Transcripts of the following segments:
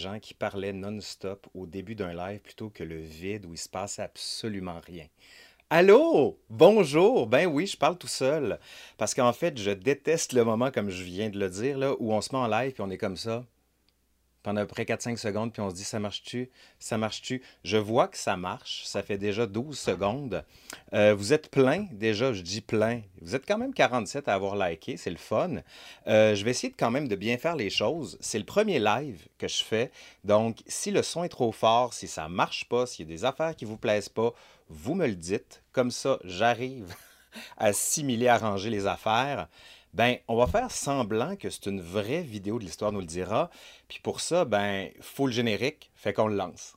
gens qui parlaient non-stop au début d'un live plutôt que le vide où il se passe absolument rien. Allô? Bonjour! Ben oui, je parle tout seul. Parce qu'en fait, je déteste le moment, comme je viens de le dire, là, où on se met en live et on est comme ça pendant à peu près 4-5 secondes, puis on se dit, ça marche-tu? Ça marche-tu? Je vois que ça marche. Ça fait déjà 12 secondes. Euh, vous êtes plein, déjà, je dis plein. Vous êtes quand même 47 à avoir liké, c'est le fun. Euh, je vais essayer quand même de bien faire les choses. C'est le premier live que je fais. Donc, si le son est trop fort, si ça marche pas, s'il y a des affaires qui vous plaisent pas, vous me le dites. Comme ça, j'arrive à simuler, à ranger les affaires. Ben, on va faire semblant que c'est une vraie vidéo de l'histoire nous le dira. Puis pour ça, ben, faut le générique, fait qu'on le lance.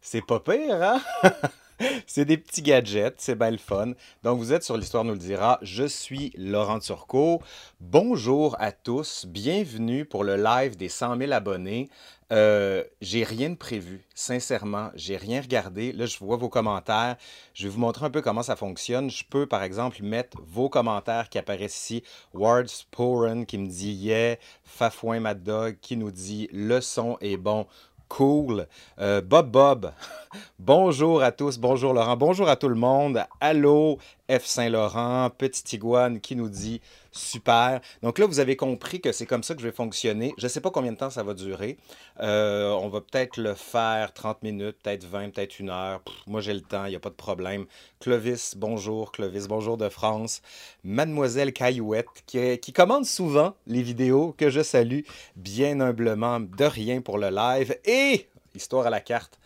C'est pas pire, hein? c'est des petits gadgets, c'est bien le fun. Donc, vous êtes sur l'Histoire nous le dira. Je suis Laurent Turcot. Bonjour à tous. Bienvenue pour le live des 100 000 abonnés. Euh, j'ai rien de prévu, sincèrement. J'ai rien regardé. Là, je vois vos commentaires. Je vais vous montrer un peu comment ça fonctionne. Je peux, par exemple, mettre vos commentaires qui apparaissent ici. Ward Sporen qui me dit Yeah. Fafouin Mad Dog qui nous dit Le son est bon. Cool. Euh, Bob Bob, bonjour à tous, bonjour Laurent, bonjour à tout le monde. Allô, F. Saint-Laurent, Petit Iguane qui nous dit super. Donc là, vous avez compris que c'est comme ça que je vais fonctionner. Je ne sais pas combien de temps ça va durer. Euh, on va peut-être le faire 30 minutes, peut-être 20, peut-être une heure. moi, j'ai le temps, il n'y a pas de problème. Clovis, bonjour. Clovis, bonjour de France. Mademoiselle Caillouette, qui, qui commande souvent les vidéos, que je salue bien humblement, de rien pour le live. Et, histoire à la carte,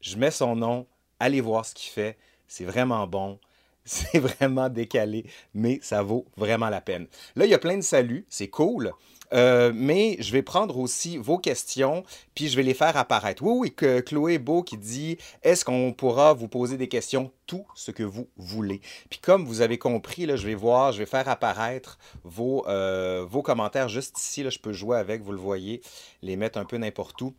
je mets son nom, allez voir ce qu'il fait. C'est vraiment bon. C'est vraiment décalé, mais ça vaut vraiment la peine. Là, il y a plein de saluts, c'est cool. Euh, mais je vais prendre aussi vos questions, puis je vais les faire apparaître. Oui, oui, que Chloé Beau qui dit Est-ce qu'on pourra vous poser des questions Tout ce que vous voulez? Puis comme vous avez compris, là, je vais voir, je vais faire apparaître vos, euh, commentaires juste ici. Je peux jouer avec, vous le voyez, les mettre un peu n'importe où.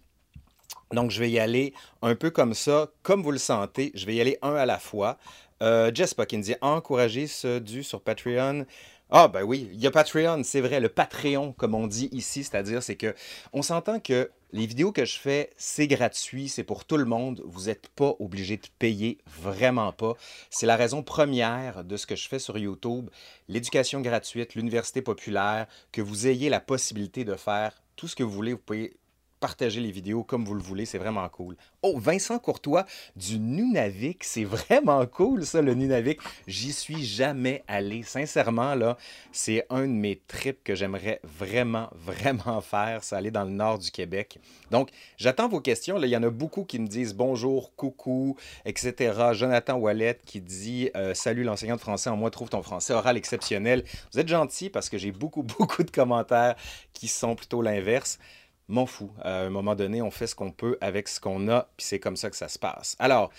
Donc, je vais y aller un peu comme ça, comme vous le sentez. Je vais y aller un à la fois. Euh, Jess dit encourager ce du sur Patreon. Ah ben oui, il y a Patreon, c'est vrai, le Patreon comme on dit ici, c'est-à-dire c'est que on s'entend que les vidéos que je fais, c'est gratuit, c'est pour tout le monde, vous n'êtes pas obligé de payer, vraiment pas. C'est la raison première de ce que je fais sur YouTube, l'éducation gratuite, l'université populaire, que vous ayez la possibilité de faire tout ce que vous voulez, vous pouvez partager les vidéos comme vous le voulez, c'est vraiment cool. Oh, Vincent Courtois du Nunavik, c'est vraiment cool ça, le Nunavik. J'y suis jamais allé. Sincèrement, là, c'est un de mes trips que j'aimerais vraiment, vraiment faire, ça aller dans le nord du Québec. Donc, j'attends vos questions. Là, il y en a beaucoup qui me disent bonjour, coucou, etc. Jonathan Wallet qui dit euh, Salut l'enseignant de français, en moi trouve ton français oral exceptionnel. Vous êtes gentil parce que j'ai beaucoup, beaucoup de commentaires qui sont plutôt l'inverse m'en fous. À un moment donné, on fait ce qu'on peut avec ce qu'on a, puis c'est comme ça que ça se passe. Alors,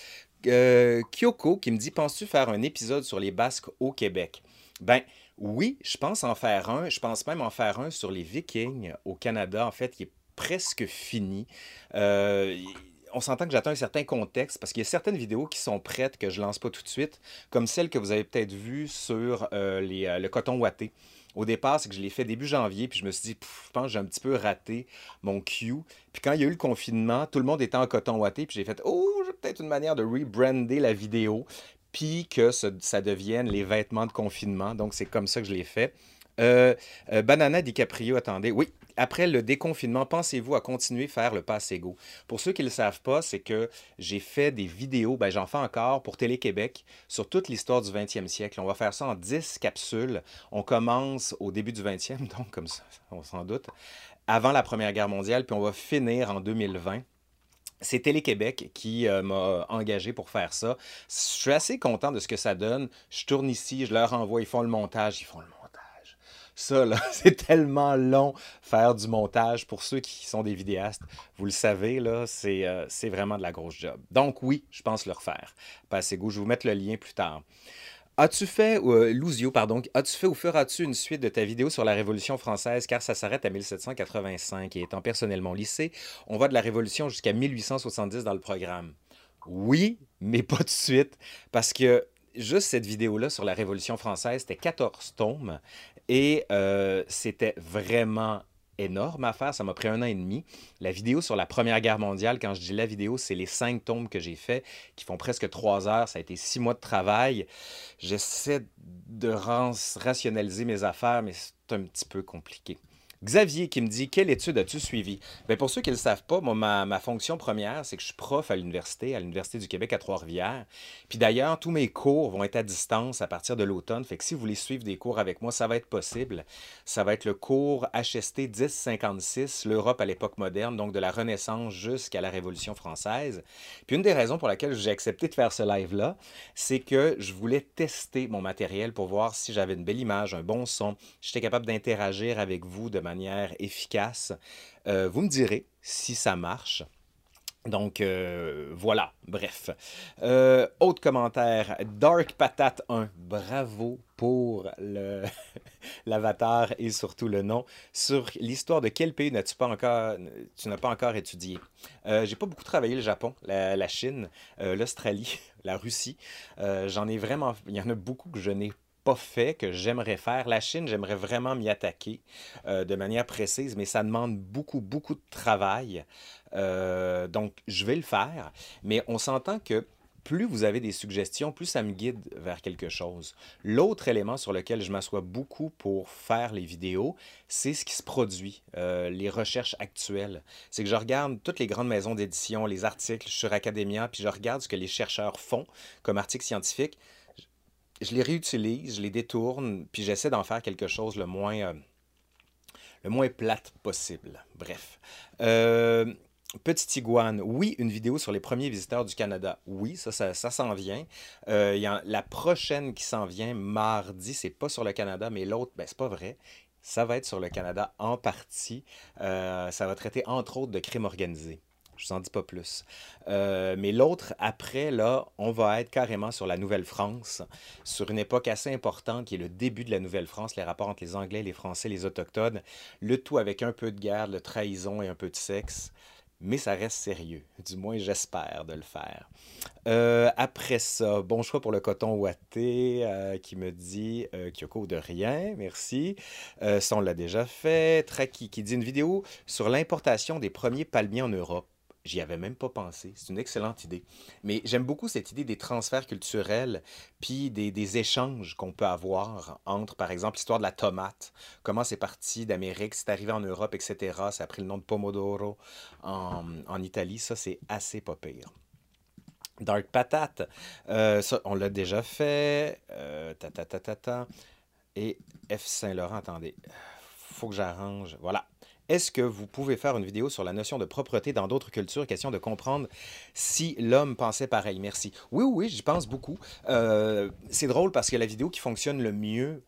euh, Kyoko qui me dit Penses-tu faire un épisode sur les Basques au Québec? Ben, oui, je pense en faire un. Je pense même en faire un sur les Vikings au Canada. En fait, il est presque fini. Euh, on s'entend que j'attends un certain contexte parce qu'il y a certaines vidéos qui sont prêtes que je lance pas tout de suite, comme celle que vous avez peut-être vue sur euh, le coton ouaté. Au départ, c'est que je l'ai fait début janvier, puis je me suis dit, je pense que j'ai un petit peu raté mon cue. Puis quand il y a eu le confinement, tout le monde était en coton ouaté, puis j'ai fait, oh, j'ai peut-être une manière de rebrander la vidéo, puis que ça, devienne les vêtements de confinement. Donc, c'est comme ça que je l'ai fait. Euh, euh, Banana DiCaprio, attendez. Oui, après le déconfinement, pensez-vous à continuer à faire le pass Ego? Pour ceux qui ne le savent pas, c'est que j'ai fait des vidéos, ben, j'en fais encore pour Télé-Québec sur toute l'histoire du 20e siècle. On va faire ça en 10 capsules. On commence au début du 20e, donc comme ça, on s'en doute, avant la Première Guerre mondiale, puis on va finir en 2020. C'est Télé-Québec qui euh, m'a engagé pour faire ça. Je suis assez content de ce que ça donne. Je tourne ici, je leur envoie, ils font le montage, ils font le montage ça, là, c'est tellement long faire du montage. Pour ceux qui sont des vidéastes, vous le savez, là, c'est, euh, vraiment de la grosse job. Donc oui, je pense le refaire. Passez goût, je vais vous mettre le lien plus tard. As-tu fait, euh, pardon, as-tu fait ou feras-tu une suite de ta vidéo sur la Révolution française? Car ça s'arrête à 1785 et étant personnellement lycée, on va de la Révolution jusqu'à 1870 dans le programme. Oui, mais pas de suite parce que juste cette vidéo-là sur la Révolution française, c'était 14 tomes et euh, c'était vraiment énorme à faire. Ça m'a pris un an et demi. La vidéo sur la Première Guerre mondiale, quand je dis la vidéo, c'est les cinq tomes que j'ai fait qui font presque trois heures. Ça a été six mois de travail. J'essaie de rationaliser mes affaires, mais c'est un petit peu compliqué. Xavier qui me dit Quelle étude as-tu suivi Bien, Pour ceux qui ne le savent pas, ma, ma fonction première, c'est que je suis prof à l'université, à l'Université du Québec à Trois-Rivières. Puis d'ailleurs, tous mes cours vont être à distance à partir de l'automne. Fait que si vous voulez suivre des cours avec moi, ça va être possible. Ça va être le cours HST 1056, l'Europe à l'époque moderne, donc de la Renaissance jusqu'à la Révolution française. Puis une des raisons pour laquelle j'ai accepté de faire ce live-là, c'est que je voulais tester mon matériel pour voir si j'avais une belle image, un bon son, j'étais capable d'interagir avec vous de manière efficace. Euh, vous me direz si ça marche. Donc euh, voilà, bref. Euh, autre commentaire, Dark Patate 1, bravo pour l'avatar et surtout le nom. Sur l'histoire de quel pays n'as-tu pas encore, tu n'as pas encore étudié? J'ai pas beaucoup travaillé le Japon, la, la Chine, l'Australie, la Russie. J'en ai vraiment, il y en a beaucoup que je n'ai pas fait, que j'aimerais faire. La Chine, j'aimerais vraiment m'y attaquer euh, de manière précise, mais ça demande beaucoup, beaucoup de travail. Euh, donc, je vais le faire, mais on s'entend que plus vous avez des suggestions, plus ça me guide vers quelque chose. L'autre élément sur lequel je m'assois beaucoup pour faire les vidéos, c'est ce qui se produit, euh, les recherches actuelles. C'est que je regarde toutes les grandes maisons d'édition, les articles sur Academia, puis je regarde ce que les chercheurs font comme articles scientifiques je les réutilise, je les détourne, puis j'essaie d'en faire quelque chose le moins, euh, le moins plate possible. Bref. Euh, Petite iguane, oui, une vidéo sur les premiers visiteurs du Canada. Oui, ça, ça, s'en vient. Euh, y la prochaine qui s'en vient mardi, c'est pas sur le Canada, mais l'autre, ben, c'est pas vrai. Ça va être sur le Canada en partie. ça va traiter entre autres de crimes organisés. Je vous en dis pas plus. Euh, mais l'autre, après, là, on va être carrément sur la Nouvelle-France, sur une époque assez importante qui est le début de la Nouvelle-France, les rapports entre les Anglais, les Français, les Autochtones, le tout avec un peu de guerre, de trahison et un peu de sexe. Mais ça reste sérieux. Du moins, j'espère de le faire. Euh, après ça, bon choix pour le coton ouaté euh, qui me dit Kyoko de rien, merci. ça, on l'a déjà fait. Traki qui dit une vidéo sur l'importation des premiers palmiers en Europe. J'y avais même pas pensé. C'est une excellente idée. Mais j'aime beaucoup cette idée des transferts culturels, puis des, échanges qu'on peut avoir entre, par exemple, l'histoire de la tomate. Comment c'est parti d'Amérique, c'est arrivé en Europe, etc. Ça a pris le nom de Pomodoro en, Italie. Ça, c'est assez pas pire. Dark Patate, euh, ça, on l'a déjà fait. Euh. Et F. Saint-Laurent, attendez. Faut que j'arrange. Voilà. Est-ce que vous pouvez faire une vidéo sur la notion de propreté dans d'autres cultures, question de comprendre si l'homme pensait pareil? Merci. Oui, oui, j'y pense beaucoup. Euh, c'est drôle parce que la vidéo qui fonctionne le mieux,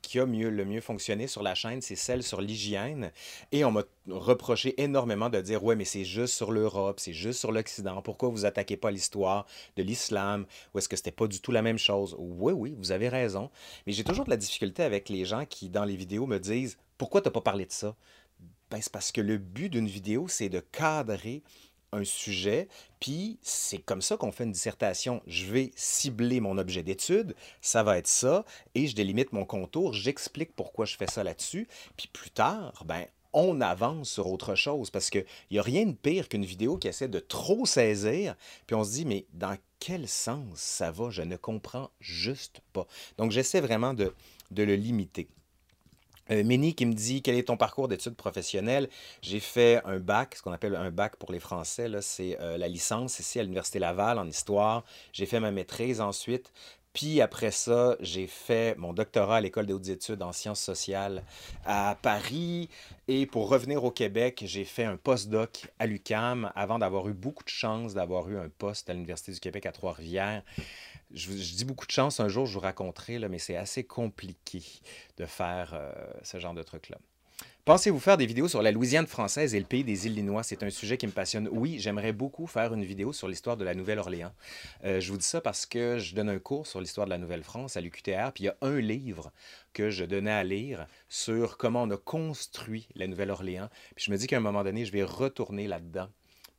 qui a le mieux fonctionné sur la chaîne, c'est celle sur l'hygiène. Et on m'a reproché énormément de dire Ouais, mais c'est juste sur l'Europe, c'est juste sur l'Occident. Pourquoi vous attaquez pas l'histoire de l'islam? Ou est-ce que c'était pas du tout la même chose? Oui, oui, vous avez raison. Mais j'ai toujours de la difficulté avec les gens qui, dans les vidéos, me disent Pourquoi tu n'as pas parlé de ça? Ben, c'est parce que le but d'une vidéo, c'est de cadrer un sujet, puis c'est comme ça qu'on fait une dissertation. Je vais cibler mon objet d'étude, ça va être ça, et je délimite mon contour, j'explique pourquoi je fais ça là-dessus, puis plus tard, ben, on avance sur autre chose, parce qu'il n'y a rien de pire qu'une vidéo qui essaie de trop saisir, puis on se dit, mais dans quel sens ça va? Je ne comprends juste pas. Donc j'essaie vraiment de, de le limiter. Euh, Méni qui me dit quel est ton parcours d'études professionnelles. J'ai fait un bac, ce qu'on appelle un bac pour les Français, c'est euh, la licence ici à l'Université Laval en histoire. J'ai fait ma maîtrise ensuite. Puis après ça, j'ai fait mon doctorat à l'École des hautes études en sciences sociales à Paris. Et pour revenir au Québec, j'ai fait un postdoc à l'UCAM avant d'avoir eu beaucoup de chance d'avoir eu un poste à l'Université du Québec à Trois-Rivières je, dis beaucoup de chance, un jour je vous raconterai, là, mais c'est assez compliqué de faire euh, ce genre de truc-là. Pensez-vous faire des vidéos sur la Louisiane française et le pays des Illinois? C'est un sujet qui me passionne. Oui, j'aimerais beaucoup faire une vidéo sur l'histoire de la Nouvelle-Orléans. Euh, je vous dis ça parce que je donne un cours sur l'histoire de la Nouvelle-France à l'UQTR, puis il y a un livre que je donnais à lire sur comment on a construit la Nouvelle-Orléans. Puis je me dis qu'à un moment donné, je vais retourner là-dedans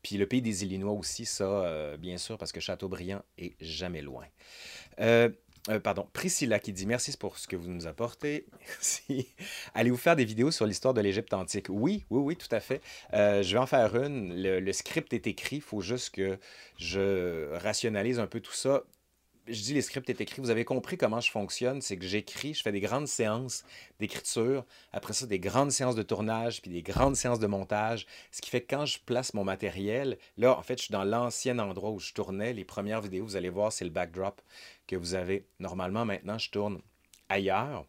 Puis le pays des Illinois aussi, ça, euh, bien sûr, parce que Châteaubriand est jamais loin. Euh, euh, pardon, Priscilla qui dit merci pour ce que vous nous apportez. Allez-vous faire des vidéos sur l'histoire de l'Égypte antique? Oui, oui, oui, tout à fait. je vais en faire une. Le, le script est écrit. Il faut juste que je rationalise un peu tout ça je dis les scripts est écrit, vous avez compris comment je fonctionne, c'est que j'écris, je fais des grandes séances d'écriture, après ça des grandes séances de tournage, puis des grandes séances de montage, ce qui fait que quand je place mon matériel, là en fait je suis dans l'ancien endroit où je tournais, les premières vidéos, vous allez voir, c'est le backdrop que vous avez. Normalement maintenant je tourne ailleurs.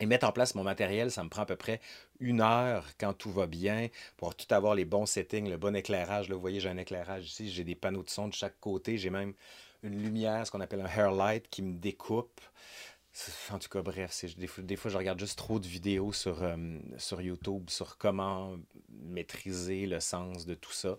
Et mettre en place mon matériel, ça me prend à peu près une heure quand tout va bien pour tout avoir les bons settings, le bon éclairage. Là, vous voyez, j'ai un éclairage ici, j'ai des panneaux de son de chaque côté, j'ai même une lumière, ce qu'on appelle un hair light, qui me découpe. En tout cas, bref, des, fois, je regarde juste trop de vidéos sur, euh, sur YouTube sur comment maîtriser le sens de tout ça.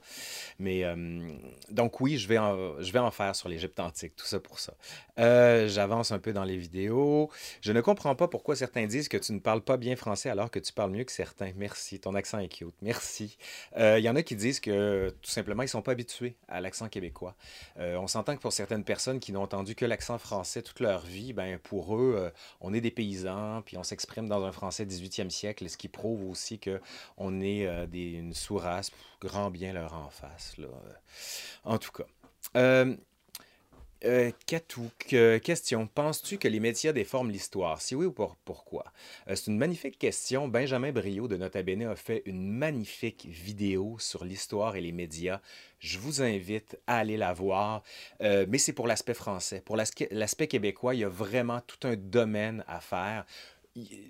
Mais euh, donc oui, je vais, en, je vais en faire sur l'Égypte antique, tout ça pour ça. Euh, j'avance un peu dans les vidéos. Je ne comprends pas pourquoi certains disent que tu ne parles pas bien français alors que tu parles mieux que certains. Merci, ton accent est cute. Merci. Il y en a qui disent que tout simplement, ils ne sont pas habitués à l'accent québécois. on s'entend que pour certaines personnes qui n'ont entendu que l'accent français toute leur vie, ben pour eux, euh, on est des paysans, puis on s'exprime dans un français 18e siècle, ce qui prouve aussi qu'on est euh, des, une sous-race, grand bien leur en face. Là. En tout cas. Euh, euh, question. Penses-tu que les médias déforment l'histoire? Si oui ou pourquoi? c'est une magnifique question. Benjamin Brio de Nota Bene a fait une magnifique vidéo sur l'histoire et les médias. Je vous invite à aller la voir, euh, mais c'est pour l'aspect français. Pour l'aspect québécois, il y a vraiment tout un domaine à faire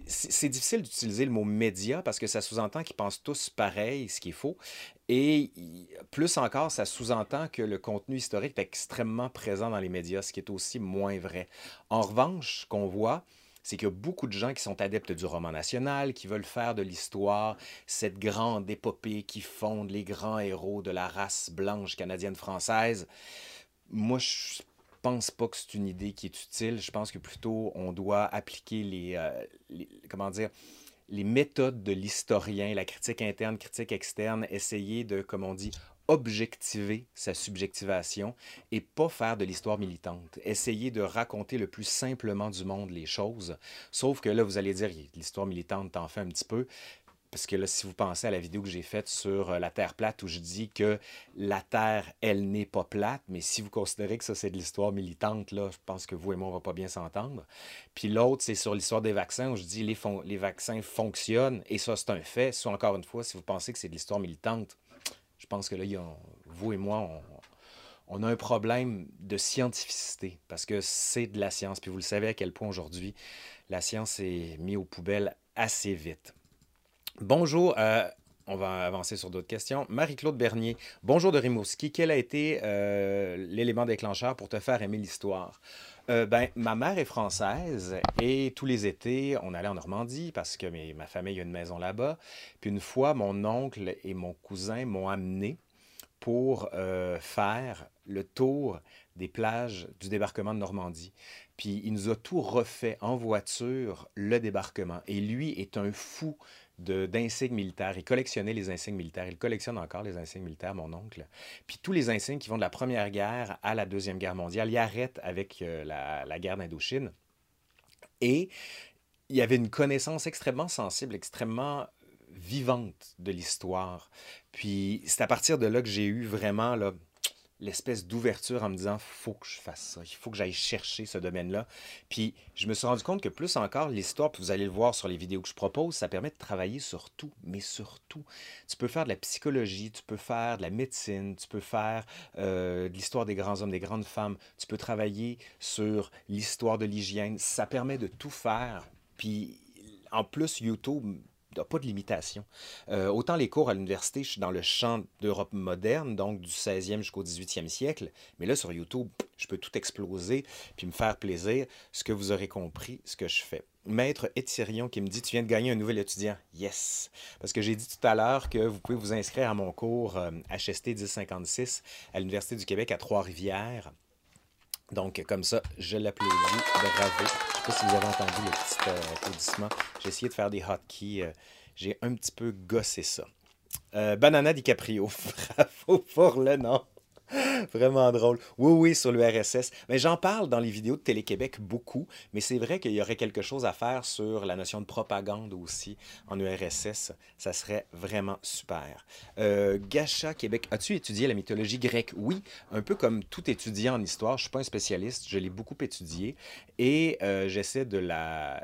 c'est difficile d'utiliser le mot média parce que ça sous-entend qu'ils pensent tous pareil, ce qu'il faut. Et plus encore, ça sous-entend que le contenu historique est extrêmement présent dans les médias, ce qui est aussi moins vrai. En revanche, ce qu'on voit, c'est qu'il y a beaucoup de gens qui sont adeptes du roman national, qui veulent faire de l'histoire cette grande épopée qui fonde les grands héros de la race blanche canadienne-française. Moi, je pense pas que c'est une idée qui est utile. Je pense que plutôt on doit appliquer les, euh, comment dire, les méthodes de l'historien, la critique interne, critique externe, essayer de, comme on dit, objectiver sa subjectivation et pas faire de l'histoire militante. Essayer de raconter le plus simplement du monde les choses. Sauf que là, vous allez dire, l'histoire militante t'en fait un petit peu. Parce que là, si vous pensez à la vidéo que j'ai faite sur euh, la Terre plate, où je dis que la Terre, elle n'est pas plate, mais si vous considérez que ça, c'est de l'histoire militante, là, je pense que vous et moi, on va pas bien s'entendre. Puis l'autre, c'est sur l'histoire des vaccins, où je dis les, les vaccins fonctionnent, et ça, c'est un fait. Soit encore une fois, si vous pensez que c'est de l'histoire militante, je pense que là, vous et moi, on, a un problème de scientificité parce que c'est de la science. Puis vous le savez à quel point aujourd'hui, la science est mise aux poubelles assez vite. Bonjour. Euh, on va avancer sur d'autres questions. Marie-Claude Bernier. Bonjour de Rimouski. Quel a été euh, l'élément déclencheur pour te faire aimer l'histoire? Euh, ben, ma mère est française et tous les étés, on allait en Normandie parce que ma famille a une maison là-bas. Puis une fois, mon oncle et mon cousin m'ont amené pour faire le tour des plages du débarquement de Normandie. Puis il nous a tout refait en voiture, le débarquement. Et lui est un fou d'insignes militaires. Il collectionnait les insignes militaires. Il collectionne encore les insignes militaires, mon oncle. Puis tous les insignes qui vont de la Première Guerre à la Deuxième Guerre mondiale, il arrête avec euh, la, la, guerre d'Indochine. Et il y avait une connaissance extrêmement sensible, extrêmement vivante de l'histoire. Puis c'est à partir de là que j'ai eu vraiment là, l'espèce d'ouverture en me disant faut que je fasse ça, il faut que j'aille chercher ce domaine-là. Puis je me suis rendu compte que plus encore l'histoire, vous allez le voir sur les vidéos que je propose, ça permet de travailler sur tout, mais sur tout. Tu peux faire de la psychologie, tu peux faire de la médecine, tu peux faire euh, de l'histoire des grands hommes, des grandes femmes, tu peux travailler sur l'histoire de l'hygiène. Ça permet de tout faire. Puis en plus, YouTube pas de limitation. Euh, autant les cours à l'université, je suis dans le champ d'Europe moderne, donc du 16e jusqu'au 18e siècle, mais là sur YouTube, je peux tout exploser puis me faire plaisir, ce que vous aurez compris, ce que je fais. Maître Ethirion qui me dit Tu viens de gagner un nouvel étudiant. Yes! Parce que j'ai dit tout à l'heure que vous pouvez vous inscrire à mon cours HST euh, 1056 à l'Université du Québec à Trois-Rivières. Donc, comme ça, je l'applaudis. Bravo. Sais pas si vous avez entendu le petit euh, applaudissement. J'ai essayé de faire des hotkeys. Euh, j'ai un petit peu gossé ça. Euh, Banana DiCaprio. Bravo pour le nom. Vraiment drôle. Oui, oui, sur le RSS. Mais j'en parle dans les vidéos de Télé-Québec beaucoup, mais c'est vrai qu'il y aurait quelque chose à faire sur la notion de propagande aussi en URSS. Ça serait vraiment super. Euh, Gacha Québec, as-tu étudié la mythologie grecque? Oui, un peu comme tout étudiant en histoire. Je ne suis pas un spécialiste, je l'ai beaucoup étudié et euh, j'essaie de la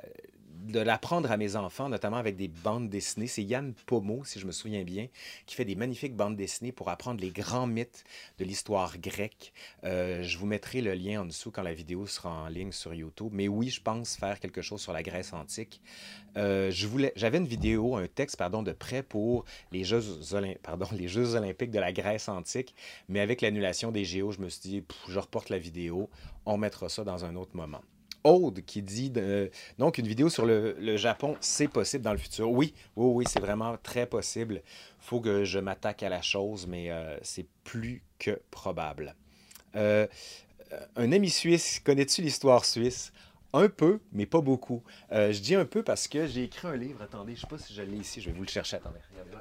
de l'apprendre à mes enfants, notamment avec des bandes dessinées. C'est Yann Pomo, si je me souviens bien, qui fait des magnifiques bandes dessinées pour apprendre les grands mythes de l'histoire grecque. Euh, je vous mettrai le lien en dessous quand la vidéo sera en ligne sur YouTube. Mais oui, je pense faire quelque chose sur la Grèce antique. Euh, j'avais une vidéo, un texte, pardon, de prêt pour les Jeux, pardon, les Jeux olympiques de la Grèce antique. Mais avec l'annulation des Géos, je me suis dit, je reporte la vidéo. On mettra ça dans un autre moment. Aude qui dit donc une vidéo sur le, Japon, c'est possible dans le futur. Oui, oui, oui, c'est vraiment très possible. Faut que je m'attaque à la chose, mais euh, c'est plus que probable. Euh, un ami suisse, connais-tu l'histoire suisse? Un peu, mais pas beaucoup. Euh, je dis un peu parce que j'ai écrit un livre. Attendez, je ne sais pas si je l'ai ici, je vais vous le chercher. Attendez, regardez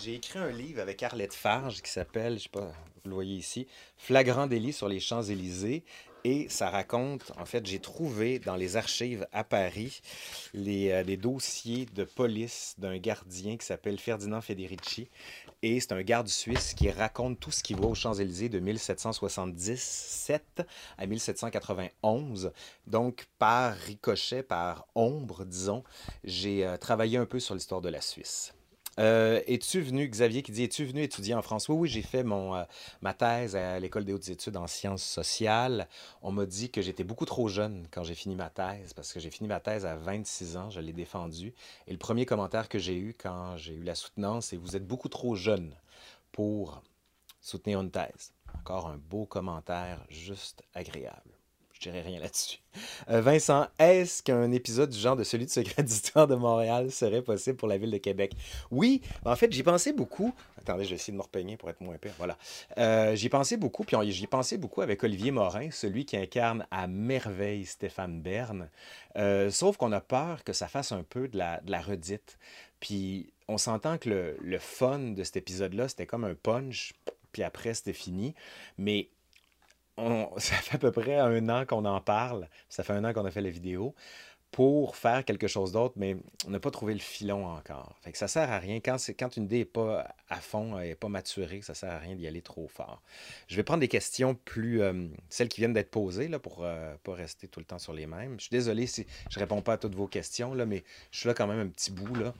J'ai écrit un livre avec Arlette Farge qui s'appelle, je sais pas, vous le voyez ici, Flagrant délit sur les Champs-Élysées. Et ça raconte, en fait, j'ai trouvé dans les archives à Paris les, euh, dossiers de police d'un gardien qui s'appelle Ferdinand Federici. Et c'est un garde suisse qui raconte tout ce qui va aux Champs-Élysées de 1777 à 1791. Donc, par ricochet, par ombre, disons, j'ai euh, travaillé un peu sur l'histoire de la Suisse. Euh, es-tu venu, Xavier qui dit, es-tu venu étudier en France? Oui, oui, j'ai fait mon, euh, ma thèse à l'École des hautes études en sciences sociales. On m'a dit que j'étais beaucoup trop jeune quand j'ai fini ma thèse, parce que j'ai fini ma thèse à 26 ans, je l'ai défendue. Et le premier commentaire que j'ai eu quand j'ai eu la soutenance, c'est Vous êtes beaucoup trop jeune pour soutenir une thèse. Encore un beau commentaire, juste agréable. Je dirais rien là-dessus. Euh, Vincent, est-ce qu'un épisode du genre de celui de Secret d'Histoire de Montréal serait possible pour la ville de Québec? Oui, en fait, j'y pensais beaucoup. Attendez, je vais essayer de me repeigner pour être moins pire. Voilà. Euh, j'y pensais beaucoup, puis j'y pensais beaucoup avec Olivier Morin, celui qui incarne à merveille Stéphane Bern. Euh, sauf qu'on a peur que ça fasse un peu de la, de la redite. Puis on s'entend que le, le fun de cet épisode-là, c'était comme un punch, puis après, c'était fini. Mais ça fait à peu près un an qu'on en parle, ça fait un an qu'on a fait la vidéo, pour faire quelque chose d'autre, mais on n'a pas trouvé le filon encore. Fait que ça sert à rien. Quand, une idée n'est pas à fond, n'est pas maturée, ça sert à rien d'y aller trop fort. Je vais prendre des questions plus... Euh, celles qui viennent d'être posées, pour ne euh, pas rester tout le temps sur les mêmes. Je suis désolé si je ne réponds pas à toutes vos questions, mais je suis là quand même un petit bout. Là.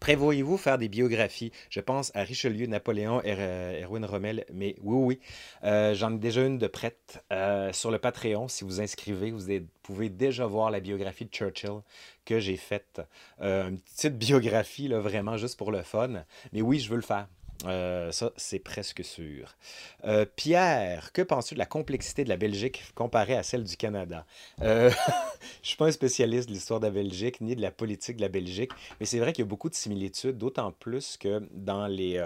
Prévoyez-vous faire des biographies? Je pense à Richelieu, Napoléon, er Erwin Rommel, mais oui, oui. Euh, j'en ai déjà une de prête euh, sur le Patreon. Si vous inscrivez, vous pouvez déjà voir la biographie de Churchill que j'ai faite. une petite biographie, là, vraiment juste pour le fun. Mais oui, je veux le faire. Euh, ça, c'est presque sûr. Euh, Pierre, que penses-tu de la complexité de la Belgique comparée à celle du Canada? Euh, je ne suis pas un spécialiste de l'histoire de la Belgique ni de la politique de la Belgique, mais c'est vrai qu'il y a beaucoup de similitudes, d'autant plus que dans les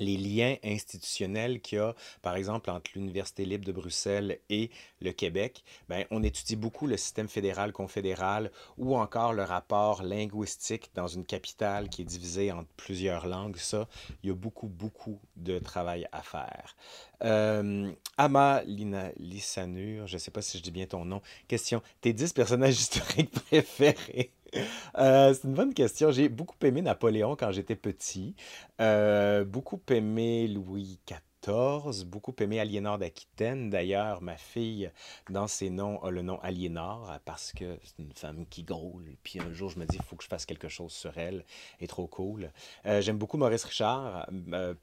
les liens institutionnels qu'il y a, par exemple, entre l'Université libre de Bruxelles et le Québec, ben, on étudie beaucoup le système fédéral-confédéral ou encore le rapport linguistique dans une capitale qui est divisée en plusieurs langues. Ça, il y a beaucoup, beaucoup de travail à faire. Euh, Ama Lissanur, je ne sais pas si je dis bien ton nom. Question, tes 10 personnages historiques préférés? Euh, c'est une bonne question. J'ai beaucoup aimé Napoléon quand j'étais petit. Euh, beaucoup aimé Louis XIV. Beaucoup aimé Aliénor d'Aquitaine. D'ailleurs, ma fille, dans ses noms, a le nom Aliénor parce que c'est une femme qui groule. Puis un jour, je me dis, il faut que je fasse quelque chose sur elle. Elle est trop cool. Euh, j'aime beaucoup Maurice Richard,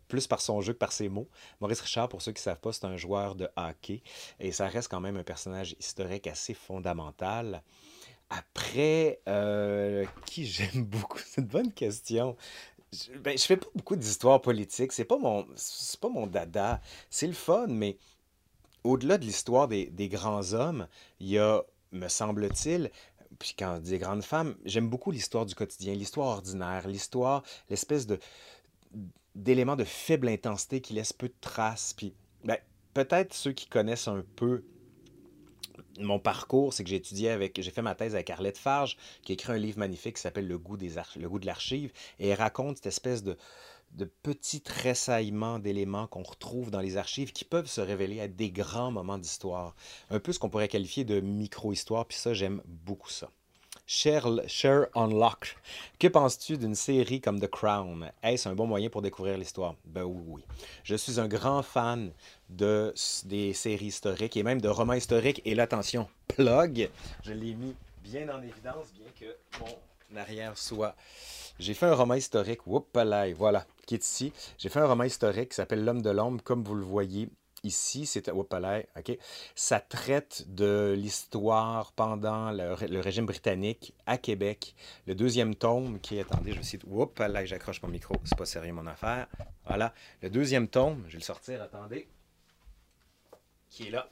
plus par son jeu que par ses mots. Maurice Richard, pour ceux qui ne savent pas, c'est un joueur de hockey. Et ça reste quand même un personnage historique assez fondamental. Après, euh, qui j'aime beaucoup? C'est une bonne question. Je, ben, je fais pas beaucoup d'histoire politique. C'est pas pas mon dada. C'est le fun, mais au-delà de l'histoire des, des grands hommes, il y a, me semble-t-il, puis quand dit grandes femmes, j'aime beaucoup l'histoire du quotidien, l'histoire ordinaire, l'histoire, l'espèce de d'éléments de faible intensité qui laissent peu de traces. Puis, ben, peut-être ceux qui connaissent un peu mon parcours, c'est que j'ai étudié avec, j'ai fait ma thèse avec Arlette Farge, qui écrit un livre magnifique qui s'appelle Le goût, des de l'archive, et raconte cette espèce de, de petits tressaillements d'éléments qu'on retrouve dans les archives qui peuvent se révéler à des grands moments d'histoire. Un peu ce qu'on pourrait qualifier de micro-histoire, puis ça, j'aime beaucoup ça. Share, Share Unlock. Que penses-tu d'une série comme The Crown? Est-ce un bon moyen pour découvrir l'histoire? Ben oui, oui. Je suis un grand fan de, des séries historiques et même de romans historiques. Et l'attention, plug, je l'ai mis bien en évidence, bien que mon arrière soit... J'ai fait un roman historique, whoop, voilà, qui est ici. J'ai fait un roman historique qui s'appelle L'homme de l'ombre, comme vous le voyez ici, c'est palais, OK? Ça traite de l'histoire pendant le, régime britannique à Québec. Le deuxième tome, qui attendez, je essayer de, là, j'accroche mon micro, c'est pas sérieux mon affaire. Voilà, le deuxième tome, je vais le sortir, attendez, qui est là,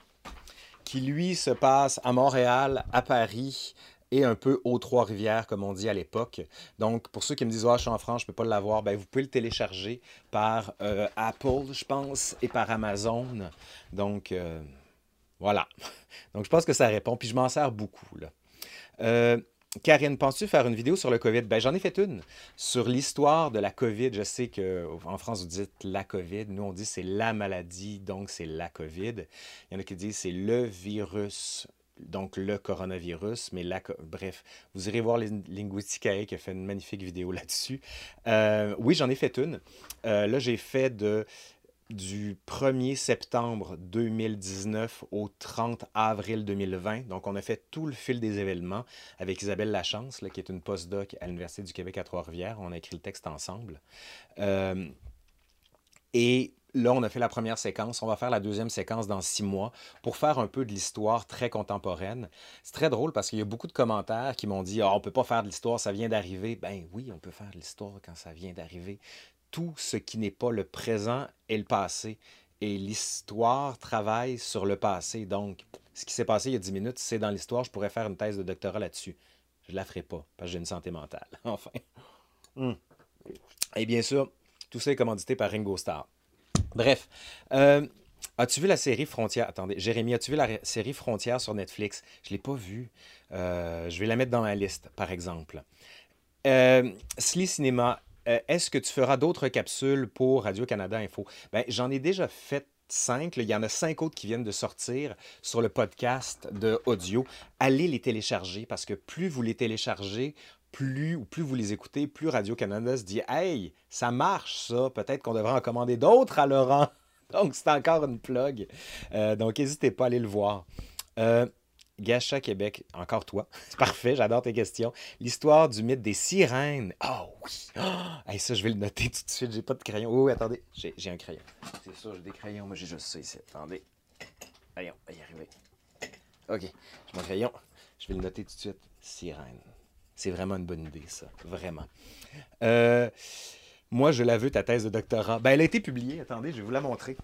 qui lui se passe à Montréal, à Paris, et un peu aux Trois-Rivières, comme on dit à l'époque. Donc, pour ceux qui me disent, ah, je suis en France, je ne peux pas l'avoir, ben, vous pouvez le télécharger par euh, Apple, je pense, et par Amazon. Donc, euh, voilà. Donc, je pense que ça répond. Puis, je m'en sers beaucoup. Euh, Karine, penses-tu faire une vidéo sur le COVID? Ben, j'en ai fait une sur l'histoire de la COVID. Je sais qu'en France, vous dites la COVID. Nous, on dit c'est la maladie, donc c'est la COVID. Il y en a qui disent c'est le virus donc le coronavirus, mais la, bref, vous irez voir Linguisticae qui a fait une magnifique vidéo là-dessus. Euh, oui, j'en ai fait une. Euh, là, j'ai fait de, du 1er septembre 2019 au 30 avril 2020. Donc, on a fait tout le fil des événements avec Isabelle Lachance, là, qui est une postdoc à l'Université du Québec à Trois-Rivières. On a écrit le texte ensemble. Euh, et Là, on a fait la première séquence. On va faire la deuxième séquence dans six mois pour faire un peu de l'histoire très contemporaine. C'est très drôle parce qu'il y a beaucoup de commentaires qui m'ont dit ah, on ne peut pas faire de l'histoire, ça vient d'arriver. Ben oui, on peut faire de l'histoire quand ça vient d'arriver. Tout ce qui n'est pas le présent est le passé. Et l'histoire travaille sur le passé. Donc, ce qui s'est passé il y a dix minutes, c'est dans l'histoire. Je pourrais faire une thèse de doctorat là-dessus. Je ne la ferai pas parce que j'ai une santé mentale. enfin. Hmm. Et bien sûr, tout ça est commandité par Ringo Starr. Bref. Euh, as-tu vu la série Frontières? Attendez, Jérémy, as-tu vu la série Frontières sur Netflix? Je ne l'ai pas vue. Euh, je vais la mettre dans ma liste, par exemple. Euh, Sli Cinéma, euh, est-ce que tu feras d'autres capsules pour Radio-Canada Info? Ben, j'en ai déjà fait cinq. Il y en a cinq autres qui viennent de sortir sur le podcast de audio. Allez les télécharger parce que plus vous les téléchargez, plus ou plus vous les écoutez, plus Radio-Canada se dit Hey, ça marche ça, peut-être qu'on devrait en commander d'autres à Laurent. Donc, c'est encore une plug. Euh, donc, n'hésitez pas à aller le voir. Euh, Gacha Québec, encore toi. C'est parfait, j'adore tes questions. L'histoire du mythe des sirènes. Oh oui! Oh, ça, je vais le noter tout de suite. J'ai pas de crayon. Oui, attendez, j'ai un crayon. C'est sûr, j'ai des crayons, mais j'ai juste ça ici. Attendez. Allez, on va y arriver. Ok, j'ai mon crayon. Je vais le noter tout de suite. Sirène. C'est vraiment une bonne idée, ça. Vraiment. Euh, moi, je la veux, ta thèse de doctorat. Ben, elle a été publiée. Attendez, je vais vous la montrer.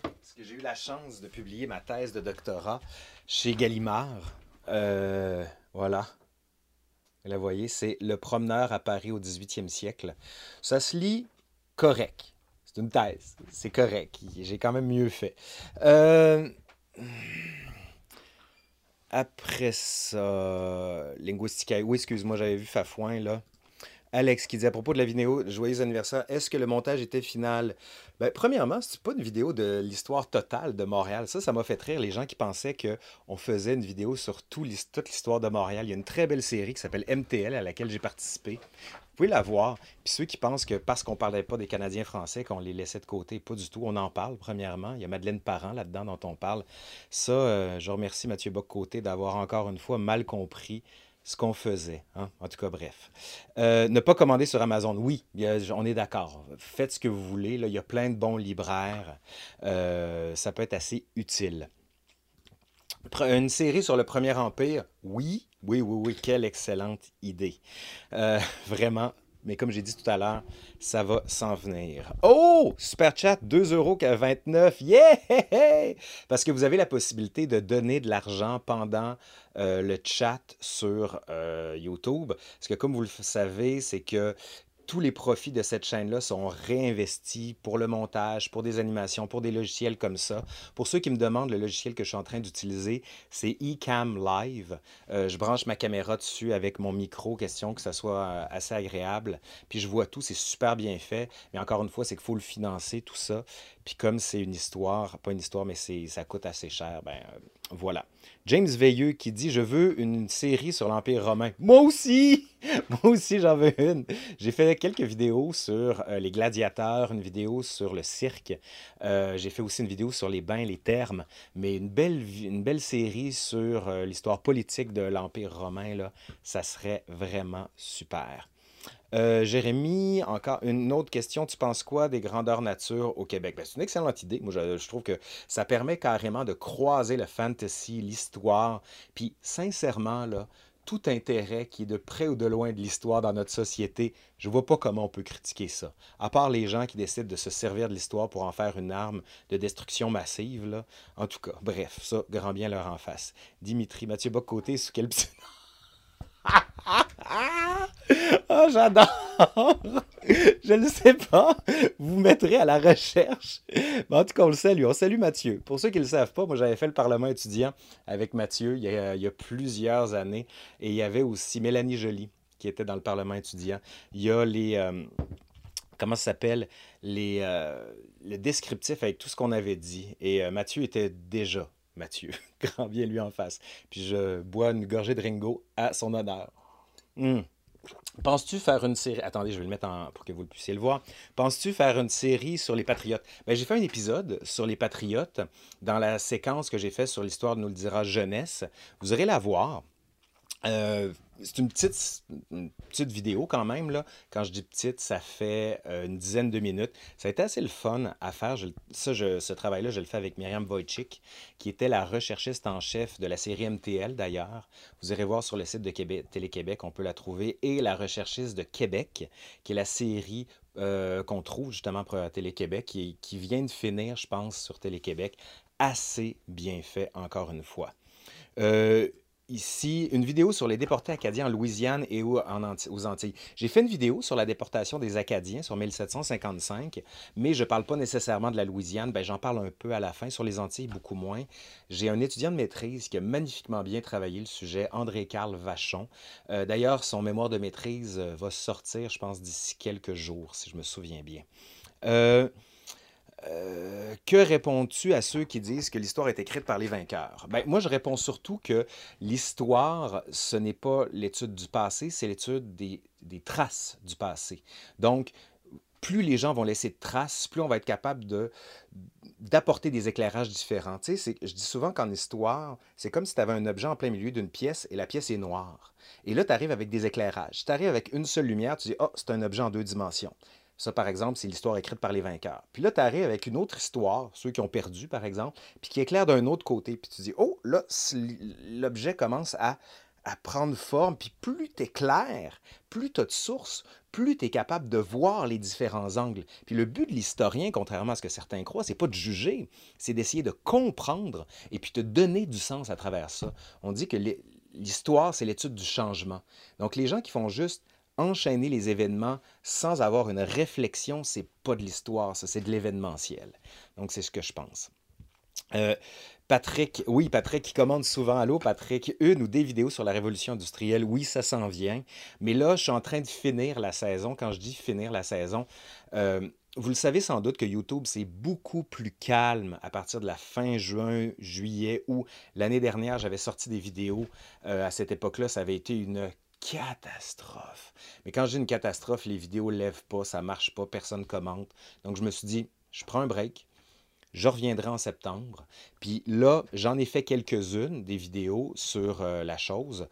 Parce que j'ai eu la chance de publier ma thèse de doctorat chez Gallimard. Euh, voilà. Vous la voyez, c'est Le promeneur à Paris au 18e siècle. Ça se lit correct. C'est une thèse. C'est correct. J'ai quand même mieux fait. Euh... Après ça, Linguistica. Oui, excuse-moi, j'avais vu Fafouin, là. Alex qui dit à propos de la vidéo Joyeux anniversaire, est-ce que le montage était final? Ben, Premièrement, c'est pas une vidéo de l'histoire totale de Montréal. Ça, ça m'a fait rire les gens qui pensaient qu'on faisait une vidéo sur tout toute l'histoire de Montréal. Il y a une très belle série qui s'appelle MTL à laquelle j'ai participé. Vous pouvez la voir. Puis ceux qui pensent que parce qu'on ne parlait pas des Canadiens français, qu'on les laissait de côté, pas du tout. On en parle, premièrement. Il y a Madeleine Parent là-dedans dont on parle. Ça, euh, je remercie Mathieu Bock-Côté d'avoir encore une fois mal compris ce qu'on faisait. Hein? En tout cas, bref. Euh, ne pas commander sur Amazon. Oui, on est d'accord. Faites ce que vous voulez. il y a plein de bons libraires. Euh, ça peut être assez utile. Une série sur le Premier Empire, oui, oui, oui, oui, quelle excellente idée. Euh, vraiment, mais comme j'ai dit tout à l'heure, ça va s'en venir. Oh! Super chat, 2,29€. Yeah! Parce que vous avez la possibilité de donner de l'argent pendant euh, le chat sur euh, YouTube. Parce que comme vous le savez, c'est que tous les profits de cette chaîne-là sont réinvestis pour le montage, pour des animations, pour des logiciels comme ça. Pour ceux qui me demandent le logiciel que je suis en train d'utiliser, c'est eCam Live. Euh, je branche ma caméra dessus avec mon micro, question que ça soit euh, assez agréable. Puis je vois tout, c'est super bien fait. Mais encore une fois, c'est qu'il faut le financer, tout ça. Puis comme c'est une histoire, pas une histoire, mais ça coûte assez cher, ben euh, voilà. James Veilleux qui dit Je veux une série sur l'Empire romain. Moi aussi Moi aussi, j'en veux une. J'ai fait quelques vidéos sur euh, les gladiateurs, une vidéo sur le cirque. Euh, j'ai fait aussi une vidéo sur les bains, les termes. Mais une belle, une belle série sur l'histoire politique de l'Empire romain, là, ça serait vraiment super. Euh, Jérémy, encore une autre question. Tu penses quoi des grandeurs nature au Québec? Ben, c'est une excellente idée. Moi, je, trouve que ça permet carrément de croiser le fantasy, l'histoire. Puis, sincèrement, là, tout intérêt qui est de près ou de loin de l'histoire dans notre société, je vois pas comment on peut critiquer ça. À part les gens qui décident de se servir de l'histoire pour en faire une arme de destruction massive, là. En tout cas, bref, ça, grand bien leur en face. Dimitri, Mathieu Bocoté, sous quel oh, j'adore! Je ne sais pas. Vous mettrez à la recherche. Mais en tout cas, on le salue. On salue Mathieu. Pour ceux qui ne le savent pas, moi, j'avais fait le Parlement étudiant avec Mathieu il y, a, plusieurs années. Et il y avait aussi Mélanie Joly qui était dans le Parlement étudiant. Il y a les. Euh, comment ça s'appelle? Les, euh, le descriptif avec tout ce qu'on avait dit. Et euh, Mathieu était déjà Mathieu. Grand bien lui en face. Puis je bois une gorgée de Ringo à son honneur. Hmm. Penses-tu faire une série... Attendez, je vais le mettre en... pour que vous puissiez le voir. Penses-tu faire une série sur les Patriotes? Ben, j'ai fait un épisode sur les Patriotes dans la séquence que j'ai faite sur l'histoire de nous le dira jeunesse. Vous aurez la voir. Euh, c'est une petite, vidéo quand même. Là. Quand je dis petite, ça fait euh, une dizaine de minutes. Ça a été assez le fun à faire. ça, ce travail-là, je le fais avec Myriam Wojcik, qui était la recherchiste en chef de la série MTL d'ailleurs. Vous irez voir sur le site de Télé-Québec, on peut la trouver. Et la recherchiste de Québec, qui est la série euh, qu'on trouve justement pour Télé-Québec, qui, vient de finir, je pense, sur Télé-Québec. Assez bien fait, encore une fois. Euh, ici une vidéo sur les déportés acadiens en Louisiane et aux Antilles. J'ai fait une vidéo sur la déportation des Acadiens sur 1755, mais je ne parle pas nécessairement de la Louisiane. Ben, J'en parle un peu à la fin. Sur les Antilles, beaucoup moins. J'ai un étudiant de maîtrise qui a magnifiquement bien travaillé le sujet, André-Carl Vachon. Euh, d'ailleurs, son mémoire de maîtrise euh, va sortir, je pense, d'ici quelques jours, si je me souviens bien. Euh, euh, que réponds-tu à ceux qui disent que l'histoire est écrite par les vainqueurs? Ben, moi, je réponds surtout que l'histoire, ce n'est pas l'étude du passé, c'est l'étude des, traces du passé. Donc, plus les gens vont laisser de traces, plus on va être capable d'apporter des éclairages différents. Tu sais, je dis souvent qu'en histoire, c'est comme si tu avais un objet en plein milieu d'une pièce et la pièce est noire. Et là, tu arrives avec des éclairages. Tu arrives avec une seule lumière, tu dis, oh, c'est un objet en deux dimensions. Ça, par exemple, c'est l'histoire écrite par les vainqueurs. Puis là, tu arrives avec une autre histoire, ceux qui ont perdu, par exemple, puis qui éclaire d'un autre côté. Puis tu dis, oh, là, l'objet commence à, prendre forme. Puis plus tu es clair, plus tu as de sources, plus tu es capable de voir les différents angles. Puis le but de l'historien, contrairement à ce que certains croient, c'est pas de juger, c'est d'essayer de comprendre et puis de donner du sens à travers ça. On dit que l'histoire, c'est l'étude du changement. Donc les gens qui font juste enchaîner les événements sans avoir une réflexion, c'est pas de l'histoire, ça, c'est de l'événementiel. Donc, c'est ce que je pense. Euh, Patrick, oui, Patrick qui commande souvent. Allô, Patrick, une ou des vidéos sur la révolution industrielle. Oui, ça s'en vient. Mais là, je suis en train de finir la saison. Quand je dis finir la saison, euh, vous le savez sans doute que YouTube, c'est beaucoup plus calme à partir de la fin juin, juillet, où l'année dernière, j'avais sorti des vidéos. Euh, à cette époque-là, ça avait été une catastrophe. Mais quand j'ai une catastrophe, les vidéos ne lèvent pas, ça marche pas, personne commente. Donc je me suis dit, je prends un break. Je reviendrai en septembre. Puis là, j'en ai fait quelques-unes, des vidéos sur euh, la chose,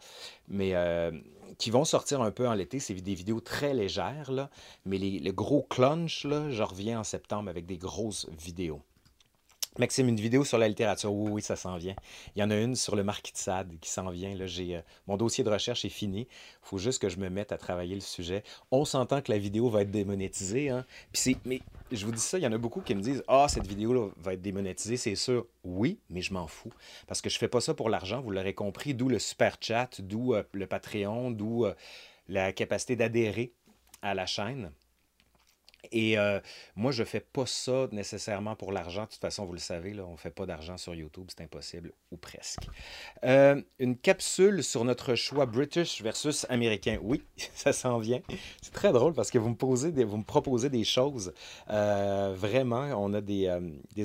mais euh, qui vont sortir un peu en l'été. C'est des vidéos très légères, mais les, le gros clunch, je reviens en septembre avec des grosses vidéos. Maxime, une vidéo sur la littérature. Oui, oui, ça s'en vient. Il y en a une sur le Marquis de Sade qui s'en vient. Là, j'ai, euh, mon dossier de recherche est fini. Il faut juste que je me mette à travailler le sujet. On s'entend que la vidéo va être démonétisée. Hein? Puis c'est, mais je vous dis ça, il y en a beaucoup qui me disent Ah, cette vidéo-là va être démonétisée, c'est sûr. Oui, mais je m'en fous. Parce que je fais pas ça pour l'argent, vous l'aurez compris. D'où le super chat, d'où euh, le Patreon, d'où euh, la capacité d'adhérer à la chaîne. Et euh, moi, je ne fais pas ça nécessairement pour l'argent. De toute façon, vous le savez, on ne fait pas d'argent sur YouTube, c'est impossible, ou presque. Euh, une capsule sur notre choix British versus américain. Oui, ça s'en vient. C'est très drôle parce que vous me, posez des, vous me proposez des choses. Euh, vraiment, on a des,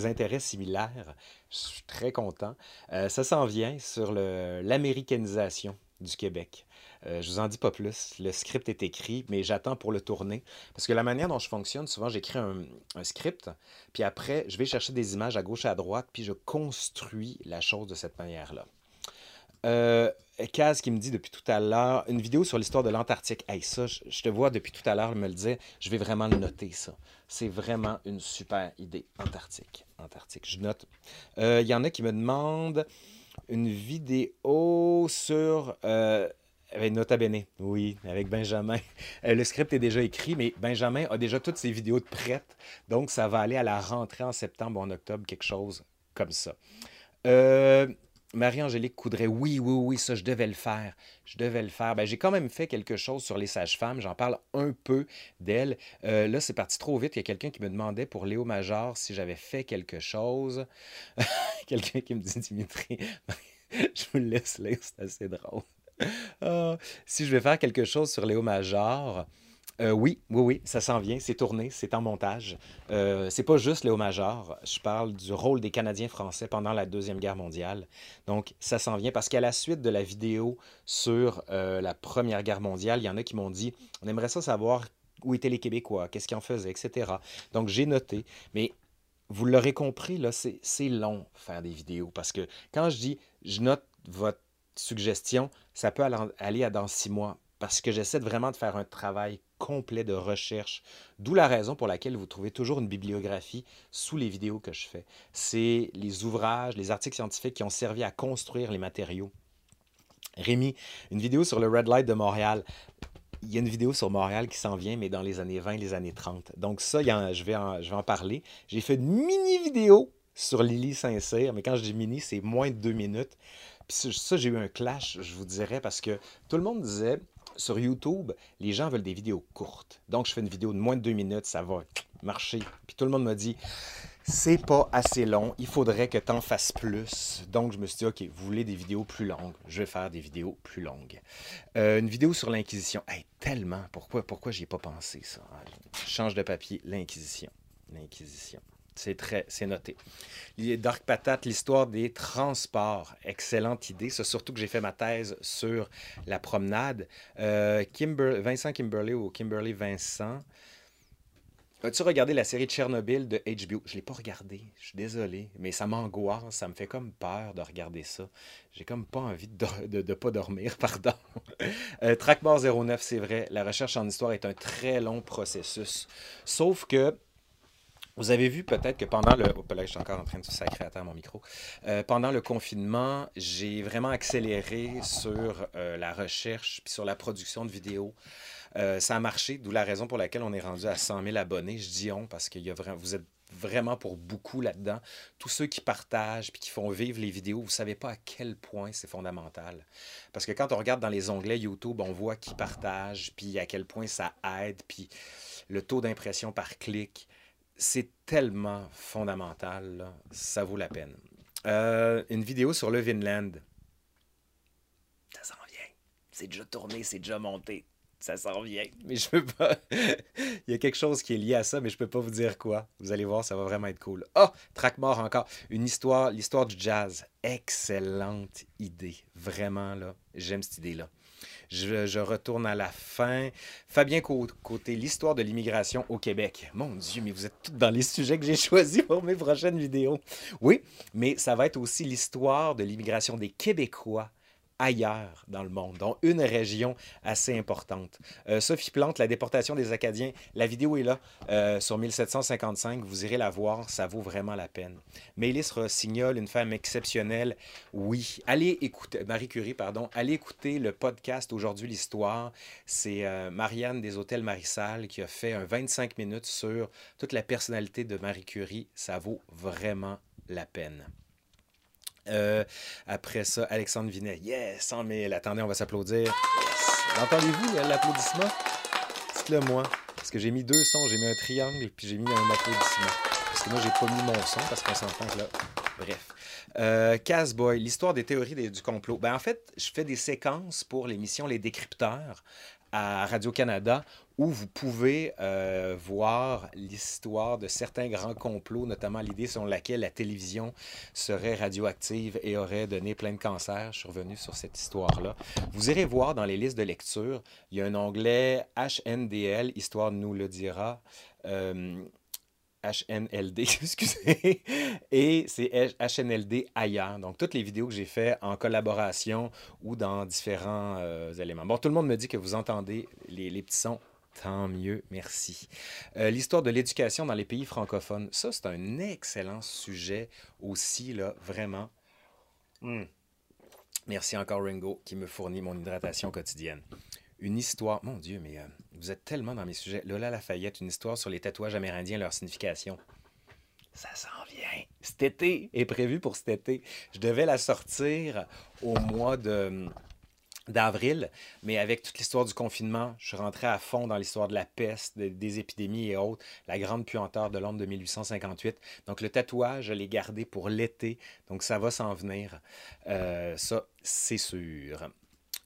intérêts similaires. Je suis très content. ça s'en vient sur l'américanisation du Québec. Euh, je vous en dis pas plus. Le script est écrit, mais j'attends pour le tourner. Parce que la manière dont je fonctionne, souvent j'écris un, script, puis après, je vais chercher des images à gauche et à droite, puis je construis la chose de cette manière-là. Euh, Kaz qui me dit depuis tout à l'heure, une vidéo sur l'histoire de l'Antarctique. Hey, ça, je, te vois depuis tout à l'heure me le dire. Je vais vraiment le noter, ça. C'est vraiment une super idée. Antarctique. Antarctique. Je note. Euh, il y en a qui me demandent une vidéo sur euh, Nota Bene, oui, avec Benjamin. Euh, le script est déjà écrit, mais Benjamin a déjà toutes ses vidéos de prêtes. Donc, ça va aller à la rentrée en septembre ou en octobre, quelque chose comme ça. Euh, Marie-Angélique Coudray, oui, oui, oui, ça, je devais le faire. Je devais le faire. Ben, j'ai quand même fait quelque chose sur les sages-femmes. J'en parle un peu d'elle. Euh, là, c'est parti trop vite. Il y a quelqu'un qui me demandait pour Léo Major si j'avais fait quelque chose. quelqu'un qui me dit, Dimitri, je vous laisse lire, c'est assez drôle. Ah, si je vais faire quelque chose sur Léo Major, euh, oui, oui, oui, ça s'en vient, c'est tourné, c'est en montage. Euh, c'est pas juste Léo Major, je parle du rôle des Canadiens français pendant la Deuxième Guerre mondiale. Donc, ça s'en vient parce qu'à la suite de la vidéo sur euh, la Première Guerre mondiale, il y en a qui m'ont dit on aimerait ça savoir où étaient les Québécois, qu'est-ce qu'ils en faisaient, etc. Donc, j'ai noté, mais vous l'aurez compris, là, c'est long faire des vidéos parce que quand je dis je note votre suggestion, ça peut aller à dans six mois parce que j'essaie vraiment de faire un travail complet de recherche, d'où la raison pour laquelle vous trouvez toujours une bibliographie sous les vidéos que je fais. C'est les ouvrages, les articles scientifiques qui ont servi à construire les matériaux. Rémi, une vidéo sur le Red Light de Montréal. Il y a une vidéo sur Montréal qui s'en vient, mais dans les années 20, les années 30. Donc ça, je, vais en, je vais en parler. J'ai fait une mini vidéo sur Lily Saint-Cyr, mais quand je dis mini, c'est moins de deux minutes. Puis ça, j'ai eu un clash, je vous dirais, parce que tout le monde disait sur YouTube, les gens veulent des vidéos courtes. Donc, je fais une vidéo de moins de deux minutes, ça va marcher. Puis tout le monde m'a dit, c'est pas assez long, il faudrait que tu en fasses plus. Donc, je me suis dit, OK, vous voulez des vidéos plus longues, je vais faire des vidéos plus longues. Euh, une vidéo sur l'Inquisition. Hey, tellement, pourquoi, pourquoi j'y ai pas pensé, ça? change de papier, l'Inquisition. L'Inquisition. C'est très, c'est noté. Dark Patate, l'histoire des transports. Excellente idée. C'est surtout que j'ai fait ma thèse sur la promenade. Euh, Vincent Kimberley ou Kimberly Vincent. As-tu regardé la série Tchernobyl de HBO? Je ne l'ai pas regardé, je suis désolé, mais ça m'angoisse, ça me fait comme peur de regarder ça. J'ai comme pas envie de ne pas dormir, pardon. euh, Trackbar 09, c'est vrai, la recherche en histoire est un très long processus. Sauf que vous avez vu peut-être que pendant le... Oh, là, je suis encore en train de sacrer à terre mon micro. Euh, pendant le confinement, j'ai vraiment accéléré sur euh, la recherche puis sur la production de vidéos. Euh, ça a marché, d'où la raison pour laquelle on est rendu à 100 000 abonnés. Je dis on parce que y a vous êtes vraiment pour beaucoup là-dedans. Tous ceux qui partagent puis qui font vivre les vidéos, vous ne savez pas à quel point c'est fondamental. Parce que quand on regarde dans les onglets YouTube, on voit qui partage, puis à quel point ça aide, puis le taux d'impression par clic c'est tellement fondamental, ça vaut la peine. Euh, une vidéo sur le Vinland. Ça s'en vient. C'est déjà tourné, c'est déjà monté. Ça s'en vient. Mais je peux pas. Il y a quelque chose qui est lié à ça, mais je peux pas vous dire quoi. Vous allez voir, ça va vraiment être cool. Oh, track mort encore. Une histoire, l'histoire du jazz. Excellente idée. Vraiment, là. J'aime cette idée-là. Je, retourne à la fin. Fabien Côté, l'histoire de l'immigration au Québec. Mon Dieu, mais vous êtes tous dans les sujets que j'ai choisis pour mes prochaines vidéos. Oui, mais ça va être aussi l'histoire de l'immigration des Québécois ailleurs dans le monde, dont une région assez importante. Euh, Sophie Plante, la déportation des Acadiens, la vidéo est là euh, sur 1755, vous irez la voir, ça vaut vraiment la peine. Mélis Rossignol, une femme exceptionnelle, oui. Allez écouter, Marie Curie, pardon, allez écouter le podcast Aujourd'hui l'Histoire. C'est euh, Marianne des Hôtels Marissal qui a fait un 25 minutes sur toute la personnalité de Marie Curie. Ça vaut vraiment la peine. Euh, après ça, Alexandre Vinet. Yes, 100 000. Attendez, on va s'appaudir. Entendez-vous l'applaudissement? Dites-le moi. Parce que j'ai mis deux sons. J'ai mis un triangle puis j'ai mis un applaudissement. Parce que moi, j'ai pas mis mon son parce qu'on s'entend que là. Bref. Euh, Casboy, l'histoire des théories du complot. Ben, en fait, je fais des séquences pour l'émission Les Décrypteurs à Radio-Canada où vous pouvez euh, voir l'histoire de certains grands complots, notamment l'idée selon laquelle la télévision serait radioactive et aurait donné plein de cancers. Je suis revenu sur cette histoire-là. Vous irez voir dans les listes de lecture, il y a un onglet HNDL, Histoire nous le dira. Euh, HNLD, excusez, et c'est HNLD ailleurs. Donc, toutes les vidéos que j'ai faites en collaboration ou dans différents euh, éléments. Bon, tout le monde me dit que vous entendez les, petits sons. Tant mieux, merci. Euh, l'histoire de l'éducation dans les pays francophones, ça, c'est un excellent sujet aussi, là, vraiment. Hmm. Merci encore, Ringo, qui me fournit mon hydratation quotidienne une histoire. Mon Dieu, mais euh, vous êtes tellement dans mes sujets. Lola Lafayette, une histoire sur les tatouages amérindiens et leur signification. Ça s'en vient. Cet été est prévu pour cet été. Je devais la sortir au mois de d'avril, mais avec toute l'histoire du confinement, je suis rentré à fond dans l'histoire de la peste, des épidémies et autres, la grande puanteur de Londres de 1858. Donc le tatouage, je l'ai gardé pour l'été, donc ça va s'en venir. Euh, ça, c'est sûr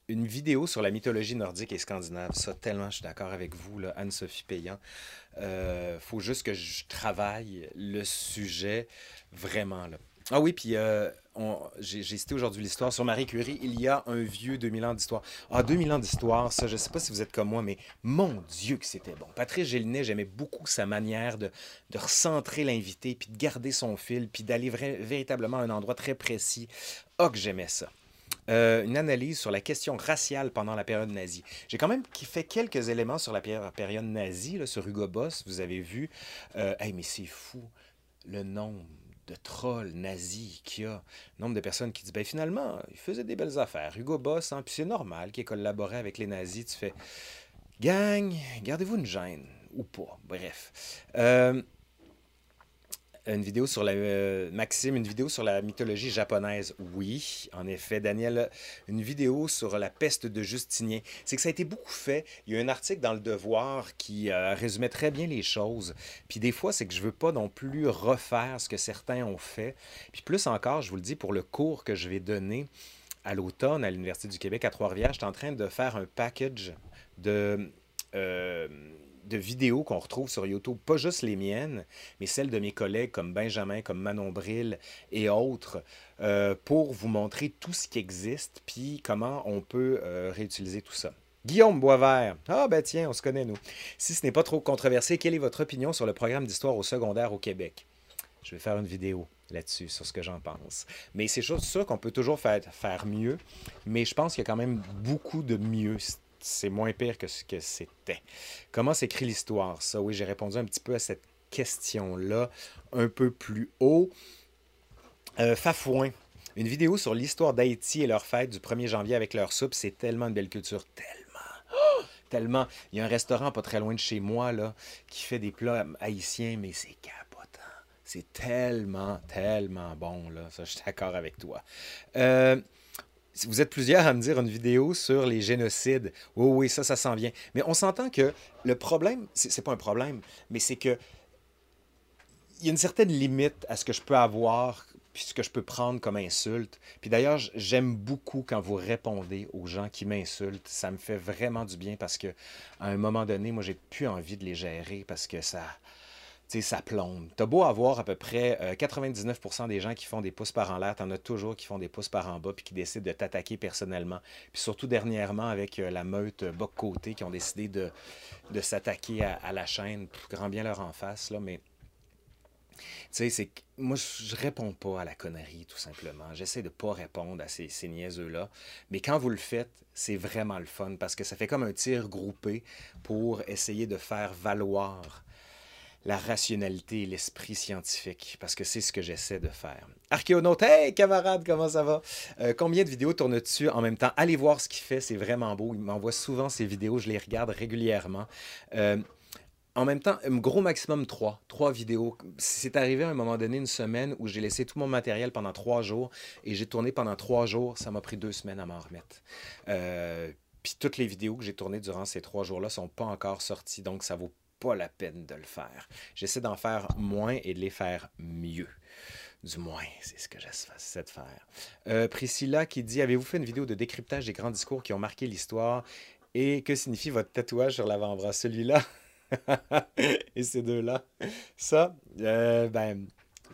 une vidéo sur la mythologie nordique et scandinave. Ça, tellement, je suis d'accord avec vous, Anne-Sophie Payan. Euh, faut juste que je travaille le sujet vraiment. Là. Ah oui, puis euh, j'ai cité aujourd'hui l'histoire sur Marie Curie. Il y a un vieux 2000 ans d'histoire. Ah, 2000 ans d'histoire, ça, je sais pas si vous êtes comme moi, mais mon Dieu que c'était bon. Patrice Gélinet, j'aimais beaucoup sa manière de, de recentrer l'invité, puis de garder son fil, puis d'aller véritablement à un endroit très précis. Ah, que j'aimais ça. Euh, une analyse sur la question raciale pendant la période nazie. J'ai quand même fait quelques éléments sur la période nazie, là, sur Hugo Boss, vous avez vu. Euh, mais c'est fou, le nombre de trolls nazis qu'il y a. Nombre de personnes qui disent, ben finalement, il faisait des belles affaires. Hugo Boss, hein, puis c'est normal qu'il ait avec les nazis. Tu fais, gang, gardez-vous une gêne, ou pas, bref. Euh, une vidéo sur la euh, Maxime, une vidéo sur la mythologie japonaise. Oui, en effet, Daniel, une vidéo sur la peste de Justinien. C'est que ça a été beaucoup fait. Il y a un article dans le Devoir qui euh, résumait très bien les choses. Puis des fois, c'est que je veux pas non plus refaire ce que certains ont fait. Puis plus encore, je vous le dis pour le cours que je vais donner à l'automne à l'Université du Québec à Trois-Rivières, je suis en train de faire un package de euh, de vidéos qu'on retrouve sur YouTube, pas juste les miennes, mais celles de mes collègues comme Benjamin, comme Manon Brill et autres, euh, pour vous montrer tout ce qui existe, puis comment on peut euh, réutiliser tout ça. Guillaume Boisvert. Ah ben tiens, on se connaît nous. Si ce n'est pas trop controversé, quelle est votre opinion sur le programme d'histoire au secondaire au Québec? Je vais faire une vidéo là-dessus, sur ce que j'en pense. Mais c'est sûr qu'on peut toujours faire, faire mieux, mais je pense qu'il y a quand même beaucoup de mieux c'est moins pire que ce que c'était. Comment s'écrit l'histoire? Ça, oui, j'ai répondu un petit peu à cette question-là un peu plus haut. Euh, Fafouin. Une vidéo sur l'histoire d'Haïti et leur fête du 1er janvier avec leur soupe. C'est tellement une belle culture. Tellement. Tellement. Il y a un restaurant pas très loin de chez moi là, qui fait des plats haïtiens, mais c'est capotant. C'est tellement, tellement bon. Là. Ça, je suis d'accord avec toi. Euh, vous êtes plusieurs à me dire une vidéo sur les génocides. Oui, oui, ça, ça s'en vient. Mais on s'entend que le problème, c'est pas un problème, mais c'est que il y a une certaine limite à ce que je peux avoir puis ce que je peux prendre comme insulte. Puis d'ailleurs, j'aime beaucoup quand vous répondez aux gens qui m'insultent. Ça me fait vraiment du bien parce que à un moment donné, moi, j'ai plus envie de les gérer parce que ça ça plombe. T'as beau avoir à peu près 99% euh, des gens qui font des pouces par en l'air, t'en as toujours qui font des pouces par en bas puis qui décident de t'attaquer personnellement. Puis surtout dernièrement avec euh, la meute euh, Boc Côté qui ont décidé de, s'attaquer à, la chaîne, grand bien leur en face, là, mais... Tu sais, c'est moi, je réponds pas à la connerie, tout simplement. J'essaie de pas répondre à ces, ces niaiseux-là. Mais quand vous le faites, c'est vraiment le fun parce que ça fait comme un tir groupé pour essayer de faire valoir la rationalité et l'esprit scientifique, parce que c'est ce que j'essaie de faire. Archéonaute, hey camarade, comment ça va? Euh, combien de vidéos tournes-tu en même temps? Allez voir ce qu'il fait, c'est vraiment beau. Il m'envoie souvent ces vidéos, je les regarde régulièrement. Euh, en même temps, un gros maximum trois. Trois vidéos. C'est arrivé à un moment donné, une semaine, où j'ai laissé tout mon matériel pendant trois jours et j'ai tourné pendant trois jours. Ça m'a pris deux semaines à m'en remettre. Euh, Puis toutes les vidéos que j'ai tournées durant ces trois jours-là sont pas encore sorties, donc ça vaut pas la peine de le faire. J'essaie d'en faire moins et de les faire mieux. Du moins, c'est ce que j'essaie de faire. Euh, Priscilla qui dit Avez-vous fait une vidéo de décryptage des grands discours qui ont marqué l'histoire? Et que signifie votre tatouage sur l'avant-bras? Celui-là? Et ces deux-là? Ça, euh, ben,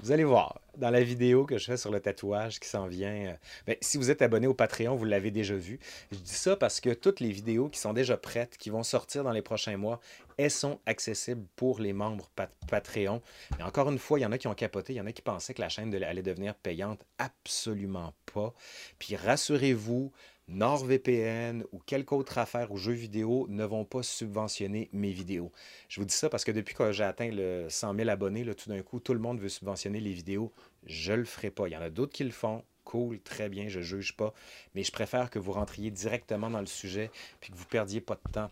vous allez voir dans la vidéo que je fais sur le tatouage qui s'en vient. Euh, ben, si vous êtes abonné au Patreon, vous l'avez déjà vu. Je dis ça parce que toutes les vidéos qui sont déjà prêtes, qui vont sortir dans les prochains mois, elles sont accessibles pour les membres Patreon. Mais encore une fois, il y en a qui ont capoté, il y en a qui pensaient que la chaîne allait devenir payante. Absolument pas. Puis rassurez-vous, NordVPN ou quelque autre affaire ou jeux vidéo ne vont pas subventionner mes vidéos. Je vous dis ça parce que depuis que j'ai atteint le 100 000 abonnés, tout d'un coup, tout le monde veut subventionner les vidéos. Je le ferai pas. Il y en a d'autres qui le font. Cool, très bien, je juge pas. Mais je préfère que vous rentriez directement dans le sujet puis que vous perdiez pas de temps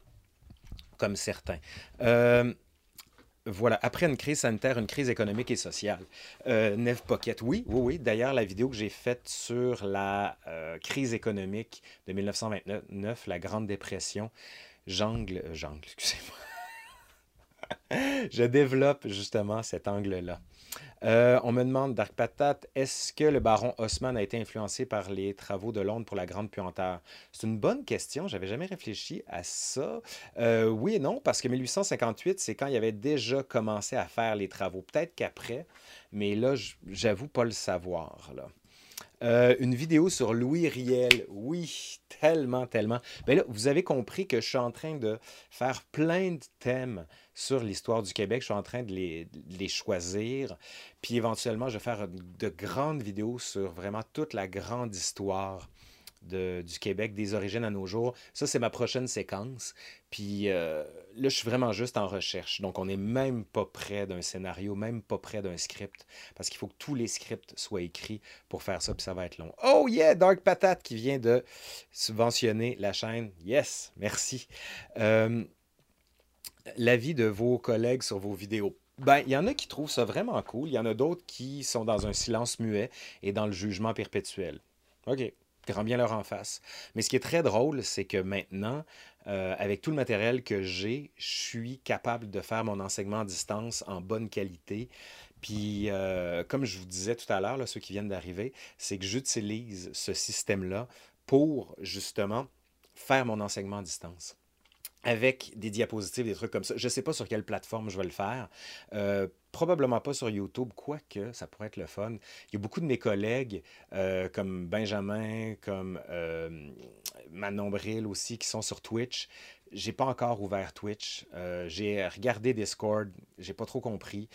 comme certains. Euh, voilà, après une crise sanitaire, une crise économique et sociale. Euh, Nev Pocket, oui, oui, oui. D'ailleurs, la vidéo que j'ai faite sur la euh, crise économique de 1929, la Grande Dépression, j'angle, j'angle, excusez-moi. Je développe justement cet angle-là. Euh, on me demande, Dark Patate, est-ce que le baron Haussmann a été influencé par les travaux de Londres pour la Grande Puanteur? C'est une bonne question, j'avais jamais réfléchi à ça. Euh, oui et non, parce que 1858, c'est quand il avait déjà commencé à faire les travaux. Peut-être qu'après, mais là, j'avoue pas le savoir. Euh, une vidéo sur Louis Riel. Oui, tellement, tellement. Ben là, vous avez compris que je suis en train de faire plein de thèmes sur l'histoire du Québec. Je suis en train de les, les, choisir. Puis éventuellement, je vais faire de grandes vidéos sur vraiment toute la grande histoire du Québec, des origines à nos jours. Ça, c'est ma prochaine séquence. Puis euh, là, je suis vraiment juste en recherche. Donc, on n'est même pas près d'un scénario, même pas près d'un script, parce qu'il faut que tous les scripts soient écrits pour faire ça, puis ça va être long. Oh yeah, Dark Patate qui vient de subventionner la chaîne. Yes, merci. Euh, l'avis de vos collègues sur vos vidéos. Ben, il y en a qui trouvent ça vraiment cool. Il y en a d'autres qui sont dans un silence muet et dans le jugement perpétuel. OK grand bien leur en face. Mais ce qui est très drôle, c'est que maintenant, euh, avec tout le matériel que j'ai, je suis capable de faire mon enseignement à distance en bonne qualité. Puis, euh, comme je vous disais tout à l'heure, ceux qui viennent d'arriver, c'est que j'utilise ce système-là pour justement faire mon enseignement à distance avec des diapositives, des trucs comme ça. Je ne sais pas sur quelle plateforme je vais le faire. Euh, probablement pas sur YouTube, quoique ça pourrait être le fun. Il y a beaucoup de mes collègues, euh, comme Benjamin, comme euh, Manon Bril aussi, qui sont sur Twitch. J'ai pas encore ouvert Twitch. j'ai regardé Discord, j'ai pas trop compris.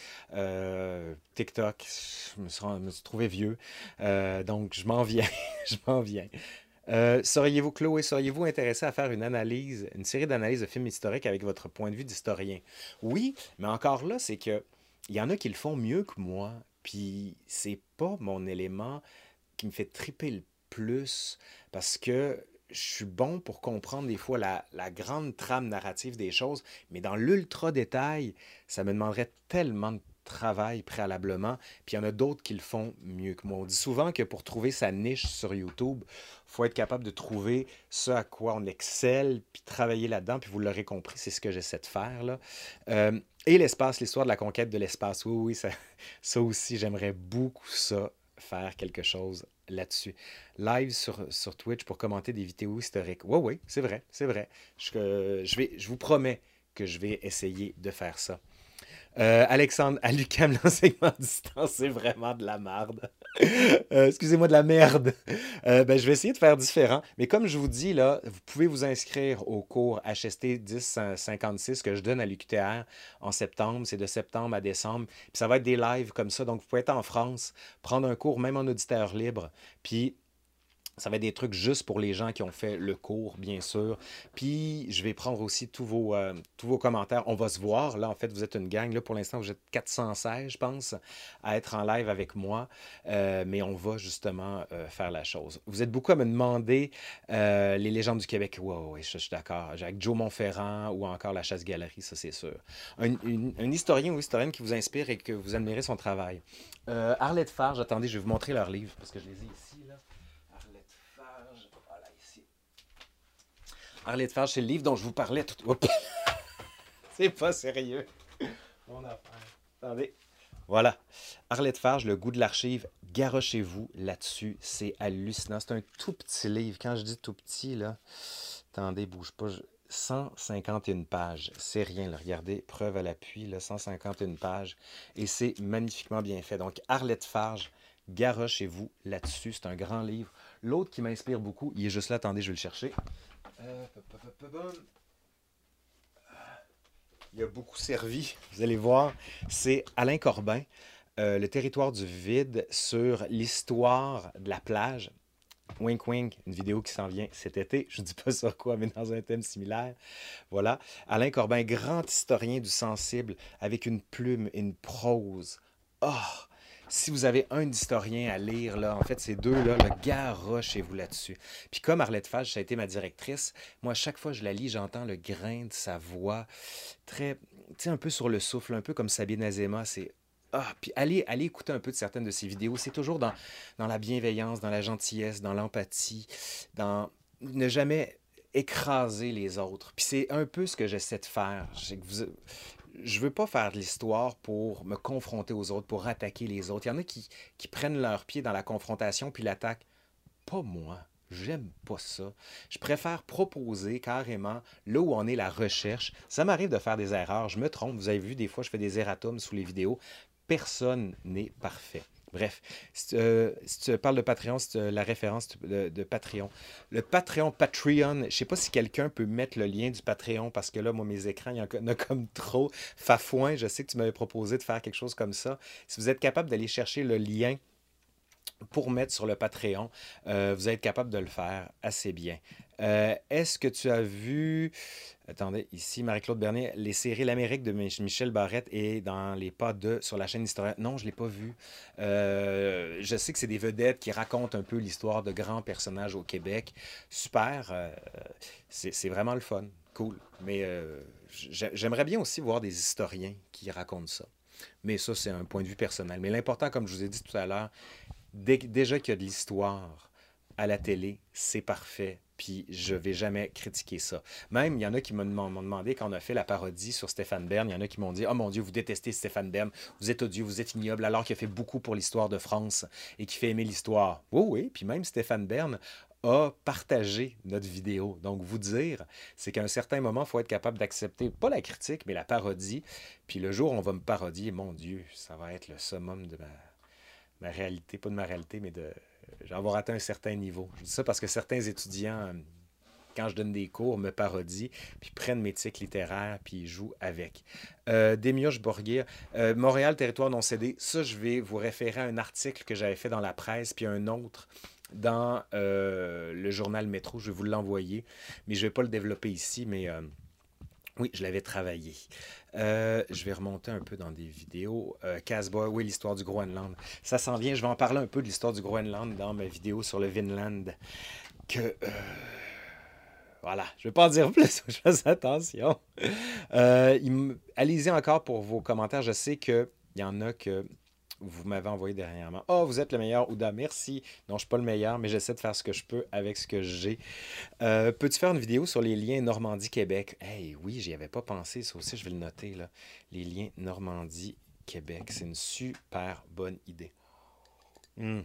TikTok, je me, suis, me suis trouvé vieux. donc je m'en viens, je m'en viens. Euh, seriez-vous, Chloé, seriez-vous intéressé à faire une analyse, une série d'analyses de films historiques avec votre point de vue d'historien? Oui, mais encore là, c'est que il y en a qui le font mieux que moi, puis c'est pas mon élément qui me fait triper le plus parce que je suis bon pour comprendre des fois la, grande trame narrative des choses, mais dans l'ultra détail, ça me demanderait tellement de travail préalablement, puis il y en a d'autres qui le font mieux que moi. On dit souvent que pour trouver sa niche sur YouTube, faut être capable de trouver ce à quoi on excelle, puis travailler là-dedans, puis vous l'aurez compris, c'est ce que j'essaie de faire. Là. Euh, et l'espace, l'histoire de la conquête de l'espace, oui, oui, ça, aussi, j'aimerais beaucoup ça, faire quelque chose là-dessus. Live sur, sur Twitch pour commenter des vidéos historiques. Oui, oui, c'est vrai, c'est vrai. Je, je, vais, je vous promets que je vais essayer de faire ça. Euh, Alexandre, à l'UQAM, l'enseignement à distance, c'est vraiment de la merde. Euh, excusez-moi, de la merde. Euh, ben, je vais essayer de faire différent. Mais comme je vous dis, là, vous pouvez vous inscrire au cours HST 1056 que je donne à l'UQTR en septembre. C'est de septembre à décembre. Puis ça va être des lives comme ça. Donc, vous pouvez être en France, prendre un cours, même en auditeur libre. Puis ça va être des trucs juste pour les gens qui ont fait le cours, bien sûr. Puis, je vais prendre aussi tous vos, euh, tous vos commentaires. On va se voir. Là, en fait, vous êtes une gang. Là, pour l'instant, vous êtes 416, je pense, à être en live avec moi. Euh, mais on va justement euh, faire la chose. Vous êtes beaucoup à me demander les légendes du Québec. Oui, oui, je, suis d'accord. Avec Joe Montferrand ou encore la chasse-galerie, ça, c'est sûr. Un, un, historien ou historienne qui vous inspire et que vous admirez son travail. Arlette Farge, attendez, je vais vous montrer leur livre parce que je les ai ici. Arlette Farge, c'est le livre dont je vous parlais tout. Oups. c'est pas sérieux. Mon affaire. Attendez. Voilà. Arlette Farge, Le goût de l'archive. Garochez-vous là-dessus. C'est hallucinant. C'est un tout petit livre. Quand je dis tout petit, là. Attendez, bouge pas. je- 151 pages. C'est rien, là. regardez, preuve à l'appui, là, 151 pages. Et c'est magnifiquement bien fait. Donc, Arlette Farge, garochez-vous là-dessus. C'est un grand livre. L'autre qui m'inspire beaucoup, il est juste là, attendez, je vais le chercher. Il a beaucoup servi, vous allez voir. C'est Alain Corbin, euh, Le territoire du vide sur l'histoire de la plage. Wink wink, une vidéo qui s'en vient cet été. Je ne dis pas sur quoi, mais dans un thème similaire. Voilà. Alain Corbin, grand historien du sensible, avec une plume une prose. Oh! Si vous avez un historien à lire, là, en fait, ces deux-là, le garochez-vous là-dessus. Puis comme Arlette Fage, ça a été ma directrice, moi, chaque fois que je la lis, j'entends le grain de sa voix, très, tu sais, un peu sur le souffle, un peu comme Sabine Azema, c'est... Ah, puis allez, allez écouter un peu de certaines de ses vidéos. C'est toujours dans, dans la bienveillance, dans la gentillesse, dans l'empathie, dans ne jamais écraser les autres. Puis c'est un peu ce que j'essaie de faire. Je veux pas faire de l'histoire pour me confronter aux autres, pour attaquer les autres. Il y en a qui, prennent leur pied dans la confrontation puis l'attaquent. Pas moi. J'aime pas ça. Je préfère proposer carrément là où on est la recherche. Ça m'arrive de faire des erreurs. Je me trompe. Vous avez vu, des fois, je fais des erratums sous les vidéos. Personne n'est parfait. Bref, si tu, euh, si tu parles de Patreon, c'est la référence de, Patreon. Le Patreon, Patreon, je sais pas si quelqu'un peut mettre le lien du Patreon parce que là, moi, mes écrans, il y en a comme trop. Fafouin, je sais que tu m'avais proposé de faire quelque chose comme ça. Si vous êtes capable d'aller chercher le lien pour mettre sur le Patreon, euh, vous êtes capable de le faire assez bien. Euh, Est-ce que tu as vu, attendez, ici, Marie-Claude Bernier, les séries L'Amérique de Mich- Michel Barrette et dans les pas de sur la chaîne Historien? Non, je ne l'ai pas vu. Euh, je sais que c'est des vedettes qui racontent un peu l'histoire de grands personnages au Québec. Super, euh, c'est vraiment le fun, cool. Mais euh, j'ai- j'aimerais bien aussi voir des historiens qui racontent ça. Mais ça, c'est un point de vue personnel. Mais l'important, comme je vous ai dit tout à l'heure, déjà qu'il y a de l'histoire à la télé, c'est parfait. Puis je vais jamais critiquer ça. Même, il y en a qui m'ont demandé, quand on a fait la parodie sur Stéphane Bern, il y en a qui m'ont dit Oh mon Dieu, vous détestez Stéphane Bern, vous êtes odieux, vous êtes ignoble, alors qu'il a fait beaucoup pour l'histoire de France et qui fait aimer l'histoire. Oui, oui, puis même Stéphane Bern a partagé notre vidéo. Donc, vous dire, c'est qu'à un certain moment, il faut être capable d'accepter, pas la critique, mais la parodie. Puis le jour où on va me parodier, mon Dieu, ça va être le summum de ma, ma réalité, pas de ma réalité, mais de j'en atteint un certain niveau. Je dis ça parce que certains étudiants, euh, quand je donne des cours, me parodient, puis prennent mes tics littéraires, puis ils jouent avec. Euh, Démiurge Borgir, euh, Montréal, territoire non cédé, ça, je vais vous référer à un article que j'avais fait dans la presse, puis un autre dans euh, le journal Métro. Je vais vous l'envoyer, mais je ne vais pas le développer ici, mais... euh, oui, je l'avais travaillé. Euh, je vais remonter un peu dans des vidéos. Euh, Casbah, oui, l'histoire du Groenland. Ça s'en vient. Je vais en parler un peu de l'histoire du Groenland dans ma vidéo sur le Vinland. Que. euh, Voilà, je ne vais pas en dire plus, je fais attention. Euh, Allez-y encore pour vos commentaires. Je sais qu'il y en a que vous m'avez envoyé dernièrement. Oh, vous êtes le meilleur, Ouda, merci. Non, je ne suis pas le meilleur, mais j'essaie de faire ce que je peux avec ce que j'ai. Euh, Peux-tu faire une vidéo sur les liens Normandie-Québec? Hey, oui, j'y avais pas pensé, ça aussi, je vais le noter, là. Les liens Normandie-Québec, c'est une super bonne idée. Hmm.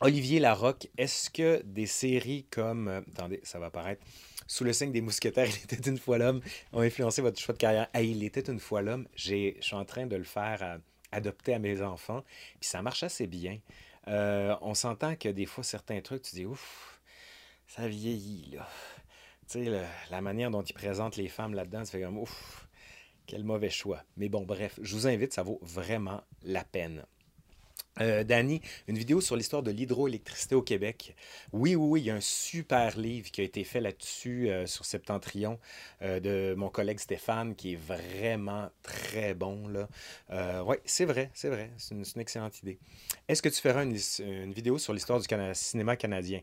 Olivier Larocque, est-ce que des séries comme. euh, attendez, ça va apparaître. Sous le signe des mousquetaires, il était une fois l'homme, ont influencé votre choix de carrière. Hey, il était une fois l'homme. Je suis en train de le faire euh, adopter à mes enfants, puis ça marche assez bien. Euh, on s'entend que des fois, certains trucs, tu dis, ouf, ça vieillit, là. Tu sais, la manière dont ils présentent les femmes là-dedans, tu fais comme, ouf, quel mauvais choix. Mais bon, bref, je vous invite, ça vaut vraiment la peine. Euh, Danny, une vidéo sur l'histoire de l'hydroélectricité au Québec. Oui, oui, oui, il y a un super livre qui a été fait là-dessus euh, sur Septentrion euh, de mon collègue Stéphane, qui est vraiment très bon. Euh, oui, c'est vrai, c'est vrai. C'est une, excellente idée. Est-ce que tu feras une, vidéo sur l'histoire du cinéma canadien?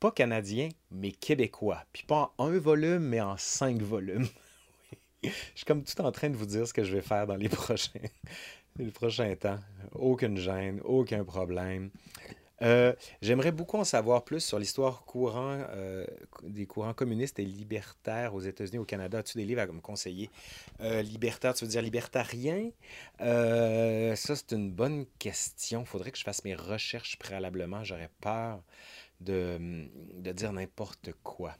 Pas canadien, mais québécois. Puis pas en un volume, mais en cinq volumes. Je suis comme tout en train de vous dire ce que je vais faire dans les prochains, les prochains temps. Aucune gêne, aucun problème. Euh, J'aimerais beaucoup en savoir plus sur l'histoire courant, euh, des courants communistes et libertaires aux États-Unis, au Canada. As-tu des livres à me conseiller? Euh, libertaire, tu veux dire libertarien? Euh, ça, c'est une bonne question. Il faudrait que je fasse mes recherches préalablement. J'aurais peur de, de dire n'importe quoi.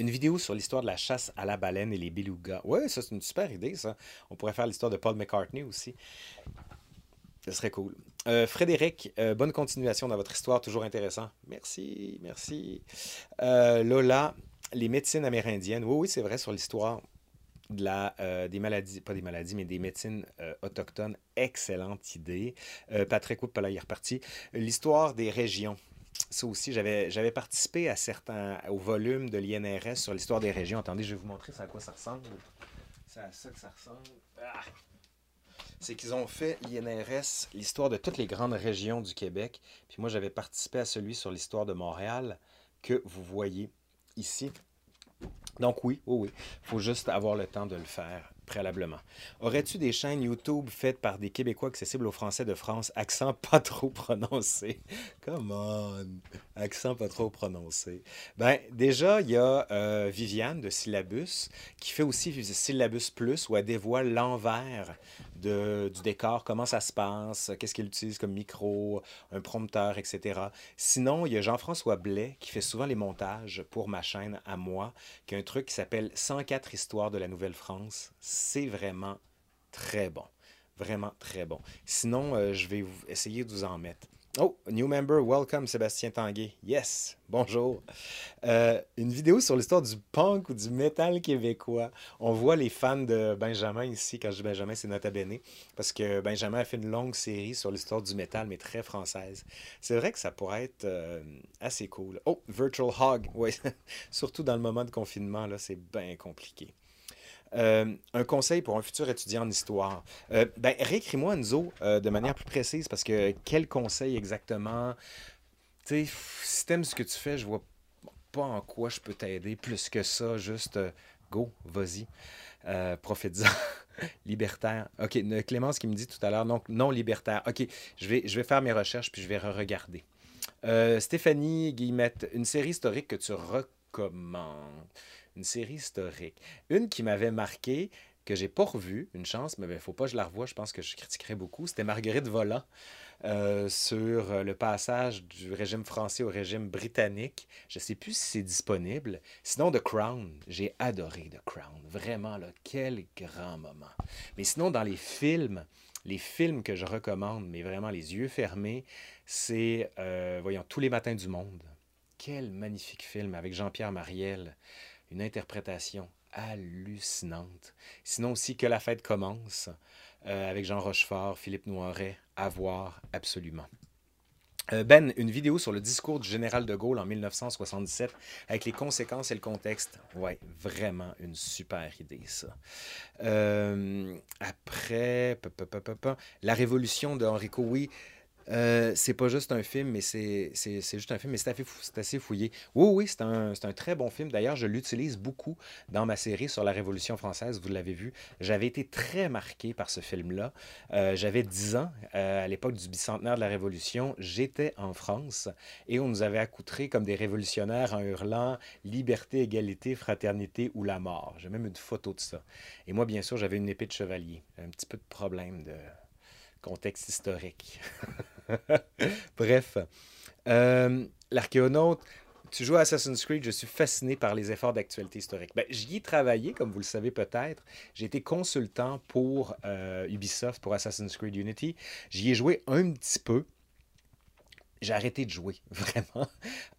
Une vidéo sur l'histoire de la chasse à la baleine et les belugas. Ouais, ça, c'est une super idée, ça. On pourrait faire l'histoire de Paul McCartney aussi. Ce serait cool. Euh, Frédéric, euh, bonne continuation dans votre histoire, toujours intéressant. Merci, merci. Euh, Lola, les médecines amérindiennes. Oui, oui, c'est vrai sur l'histoire des maladies, pas des maladies, mais des médecines autochtones. Excellente idée. Patrick, oups, là, il est reparti. L'histoire des régions. Ça aussi, j'avais participé à certains, au volume de l'INRS sur l'histoire des régions. Attendez, je vais vous montrer ça à quoi ça ressemble. C'est à ça que ça ressemble. Ah! c'est qu'ils ont fait l'INRS, l'histoire de toutes les grandes régions du Québec. Puis moi, j'avais participé à celui sur l'histoire de Montréal que vous voyez ici. Donc oui, oui, oui. Il faut juste avoir le temps de le faire préalablement. Aurais-tu des chaînes YouTube faites par des Québécois accessibles aux Français de France, accent pas trop prononcé? Come on! Accent pas trop prononcé. Ben, déjà, il y a euh, Viviane de Syllabus qui fait aussi Syllabus Plus où elle dévoile l'envers du décor, comment ça se passe, qu'est-ce qu'elle utilise comme micro, un prompteur, etc. Sinon, il y a Jean-François Blais qui fait souvent les montages pour ma chaîne à moi, qui a un truc qui s'appelle 104 histoires de la Nouvelle-France. C'est vraiment très bon. Vraiment très bon. Sinon, euh, je vais vous- essayer de vous en mettre. Oh, new member, welcome Sébastien Tanguay. Yes, bonjour. Euh, une vidéo sur l'histoire du punk ou du métal québécois. On voit les fans de Benjamin ici. Quand je dis Benjamin, c'est Nota Bene. Parce que Benjamin a fait une longue série sur l'histoire du métal, mais très française. C'est vrai que ça pourrait être euh, assez cool. Oh, Virtual Hog. Oui, surtout dans le moment de confinement, là, c'est bien compliqué. Euh, un conseil pour un futur étudiant en histoire. Euh, ben, réécris-moi, Enzo, euh, de manière plus précise, parce que quel conseil exactement? Tu sais, si t'aimes ce que tu fais, je vois pas en quoi je peux t'aider plus que ça. Juste, euh, go, vas-y, profite-en. Libertaire. Ok, Clémence qui me dit tout à l'heure, donc non libertaire. Ok, je vais, je vais faire mes recherches puis je vais re-regarder. Stéphanie Guillemette, une série historique que tu recommandes. Une série historique. Une qui m'avait marqué, que j'ai pas revue, une chance, mais il faut pas que je la revoie, je pense que je critiquerais beaucoup. C'était Marguerite Volant euh, sur euh, le passage du régime français au régime britannique. Je sais plus si c'est disponible. Sinon, The Crown. J'ai adoré The Crown. Vraiment, là, quel grand moment. Mais sinon, dans les films, les films que je recommande, mais vraiment les yeux fermés, c'est, euh, voyons, Tous les matins du monde. Quel magnifique film avec Jean-Pierre Mariel. Une interprétation hallucinante. Sinon aussi Que la fête commence euh, avec Jean Rochefort, Philippe Noiret, à voir absolument. Euh, Ben, une vidéo sur le discours du général de Gaulle en 1977 avec les conséquences et le contexte. Ouais, vraiment une super idée, ça. Euh, après, La Révolution de Enrico, oui. Euh, c'est pas juste un film, mais c'est juste un film, mais c'est assez, fouillé. Oui, oui, c'est un, c'est un très bon film. D'ailleurs, je l'utilise beaucoup dans ma série sur la Révolution française, vous l'avez vu. J'avais été très marqué par ce film-là. Euh, J'avais 10 ans euh, à l'époque du bicentenaire de la Révolution. J'étais en France et on nous avait accoutrés comme des révolutionnaires en hurlant liberté, égalité, fraternité ou la mort. J'ai même une photo de ça. Et moi, bien sûr, j'avais une épée de chevalier. Un petit peu de problème de contexte historique. Bref, euh, l'archéonaute, tu joues à Assassin's Creed, je suis fasciné par les efforts d'actualité historique. Ben, j'y ai travaillé, comme vous le savez peut-être. J'ai été consultant pour euh, Ubisoft, pour Assassin's Creed Unity. J'y ai joué un petit peu. J'ai arrêté de jouer, vraiment.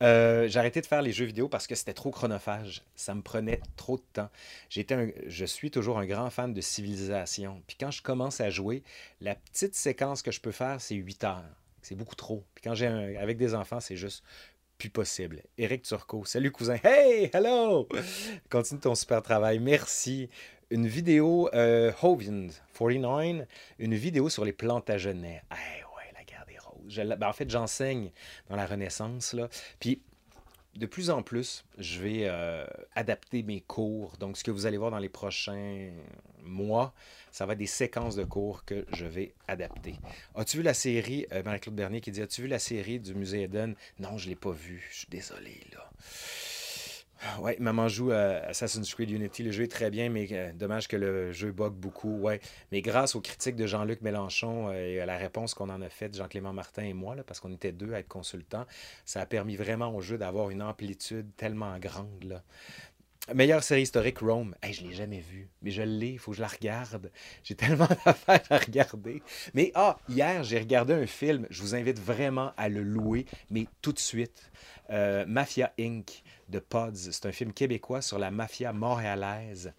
Euh, j'ai arrêté de faire les jeux vidéo parce que c'était trop chronophage. Ça me prenait trop de temps. J'étais je suis toujours un grand fan de civilisation. Puis quand je commence à jouer, la petite séquence que je peux faire, c'est 8 heures. C'est beaucoup trop. Puis quand j'ai un- avec des enfants, c'est juste plus possible. Éric Turcot, salut cousin. Hey, hello! Continue ton super travail. Merci. Une vidéo, euh, Hovind 49, une vidéo sur les Plantagenets. Hey, ouais, la guerre des roses. Je ben, en fait, j'enseigne dans la Renaissance, là. Puis de plus en plus, je vais euh, adapter mes cours. Donc, ce que vous allez voir dans les prochains mois, ça va être des séquences de cours que je vais adapter. As-tu vu la série, euh, Marie-Claude Bernier qui dit As-tu vu la série du musée Eden? Non, je ne l'ai pas vue. Je suis désolé, là. Ouais, maman joue à Assassin's Creed Unity. Le jeu est très bien, mais euh, dommage que le jeu bug beaucoup. Ouais, mais grâce aux critiques de Jean-Luc Mélenchon euh, et à la réponse qu'on en a faite, Jean-Clément Martin et moi, parce qu'on était deux à être consultants, ça a permis vraiment au jeu d'avoir une amplitude tellement grande. Meilleure série historique, Rome. Je ne l'ai jamais vue, mais je l'ai, il faut que je la regarde. J'ai tellement d'affaires à regarder. Mais ah, hier, j'ai regardé un film, je vous invite vraiment à le louer, mais tout de suite. Euh, Mafia Inc. de Pods. C'est un film québécois sur la mafia montréalaise.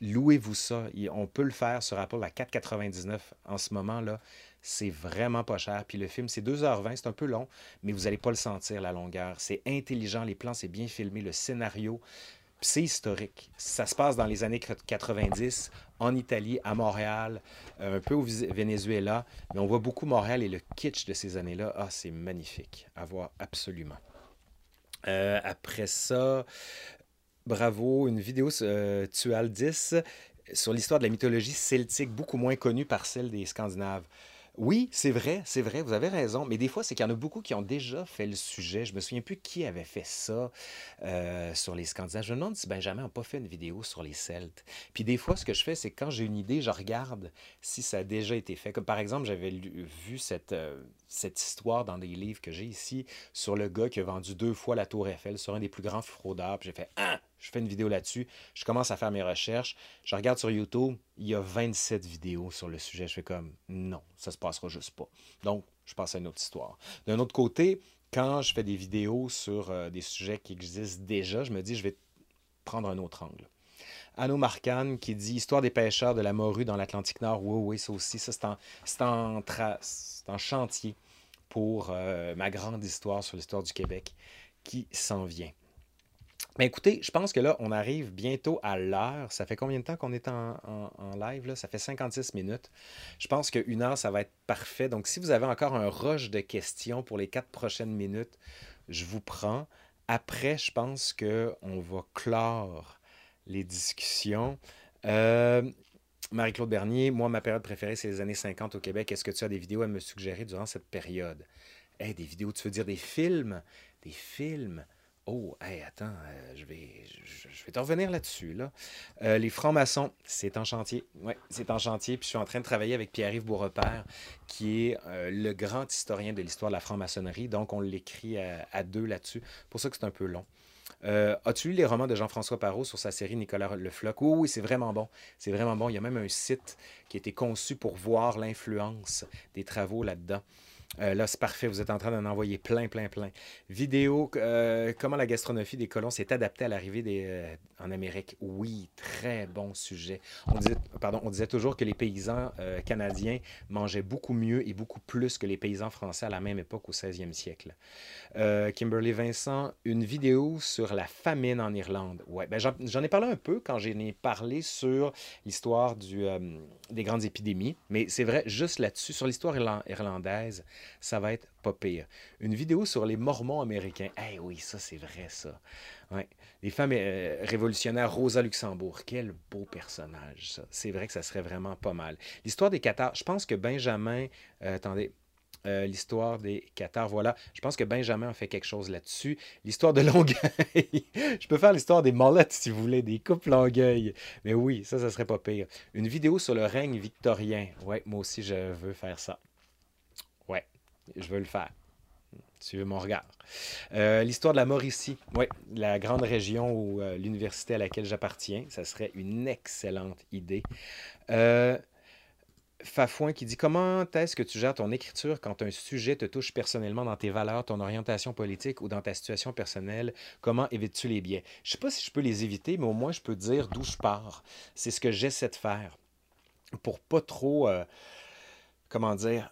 Louez-vous ça. On peut le faire sur Apple à 4,99 en ce moment-là. C'est vraiment pas cher. Puis le film, c'est 2h20, c'est un peu long, mais vous n'allez pas le sentir, la longueur. C'est intelligent, les plans, c'est bien filmé, le scénario, c'est historique. Ça se passe dans les années 90, en Italie, à Montréal, euh, un peu au Venezuela, mais on voit beaucoup Montréal et le kitsch de ces années-là. Ah, c'est magnifique à voir absolument. Euh, après ça, bravo, une vidéo euh, Tual 10 sur l'histoire de la mythologie celtique, beaucoup moins connue par celle des Scandinaves. Oui, c'est vrai, c'est vrai, vous avez raison. Mais des fois, c'est qu'il y en a beaucoup qui ont déjà fait le sujet. Je me souviens plus qui avait fait ça euh, sur les Scandinaves. Je me demande si Benjamin n'a pas fait une vidéo sur les Celtes. Puis des fois, ce que je fais, c'est quand j'ai une idée, je regarde si ça a déjà été fait. Comme par exemple, j'avais vu cette, euh, cette histoire dans des livres que j'ai ici sur le gars qui a vendu deux fois la Tour Eiffel sur un des plus grands fraudeurs. J'ai fait Ah! Je fais une vidéo là-dessus, je commence à faire mes recherches, je regarde sur YouTube, il y a 27 vidéos sur le sujet. Je fais comme, non, ça se passera juste pas. Donc, je passe à une autre histoire. D'un autre côté, quand je fais des vidéos sur euh, des sujets qui existent déjà, je me dis, je vais prendre un autre angle. Anno Marcan qui dit Histoire des pêcheurs de la morue dans l'Atlantique Nord. Oui, oui, ça aussi, ça c'est en, en, chantier pour euh, ma grande histoire sur l'histoire du Québec qui s'en vient. Mais écoutez, je pense que là, on arrive bientôt à l'heure. Ça fait combien de temps qu'on est en, live? Ça fait 56 minutes. Je pense qu'une heure, ça va être parfait. Donc, si vous avez encore un rush de questions pour les quatre prochaines minutes, je vous prends. Après, je pense qu'on va clore les discussions. Euh, Marie-Claude Bernier, moi, ma période préférée, c'est les années 50 au Québec. Est-ce que tu as des vidéos à me suggérer durant cette période? Eh, des vidéos, tu veux dire des films? Des films? Oh, hey, attends, euh, je, vais, je, vais te revenir là-dessus. Là. Euh, les francs-maçons, c'est en chantier. Oui, c'est en chantier. Puis je suis en train de travailler avec Pierre-Yves Beaurepaire, qui est euh, le grand historien de l'histoire de la franc-maçonnerie. Donc, on l'écrit à, deux là-dessus. pour ça que c'est un peu long. As-tu lu les romans de Jean-François Parot sur sa série Nicolas Le Floch? Oui, oui, c'est vraiment bon. C'est vraiment bon. Il y a même un site qui a été conçu pour voir l'influence des travaux là-dedans. Euh, là, c'est parfait, vous êtes en train d'en envoyer plein, plein, plein. Vidéo, euh, comment la gastronomie des colons s'est adaptée à l'arrivée euh, en Amérique? Oui, très bon sujet. On disait, pardon, on disait toujours que les paysans canadiens mangeaient beaucoup mieux et beaucoup plus que les paysans français à la même époque au 16e siècle. Kimberly Vincent, une vidéo sur la famine en Irlande. Ouais, ben j'en ai parlé un peu quand j'en ai parlé sur l'histoire des grandes épidémies, mais c'est vrai, juste là-dessus, sur l'histoire irlandaise, ça va être pas pire. Une vidéo sur les Mormons américains. Eh oui, ça c'est vrai ça. Ouais. Les femmes euh, révolutionnaires, Rosa Luxembourg. Quel beau personnage ça. C'est vrai que ça serait vraiment pas mal. L'histoire des Qatars. Je pense que Benjamin... Euh, attendez. Euh, l'histoire des Qatars, voilà. Je pense que Benjamin a fait quelque chose là-dessus. L'histoire de Longueuil. je peux faire l'histoire des mollettes, si vous voulez, des coupes Longueuil. Mais oui, ça, ça serait pas pire. Une vidéo sur le règne victorien. Ouais, moi aussi, je veux faire ça je veux le faire. Suivez mon regard. Euh, l'histoire de la Mauricie, oui, la grande région ou euh, l'université à laquelle j'appartiens, ça serait une excellente idée. Euh, Fafouin qui dit Comment est-ce que tu gères ton écriture quand un sujet te touche personnellement dans tes valeurs, ton orientation politique ou dans ta situation personnelle? Comment évites-tu les biais? Je ne sais pas si je peux les éviter, mais au moins je peux dire d'où je pars. C'est ce que j'essaie de faire pour pas trop. comment dire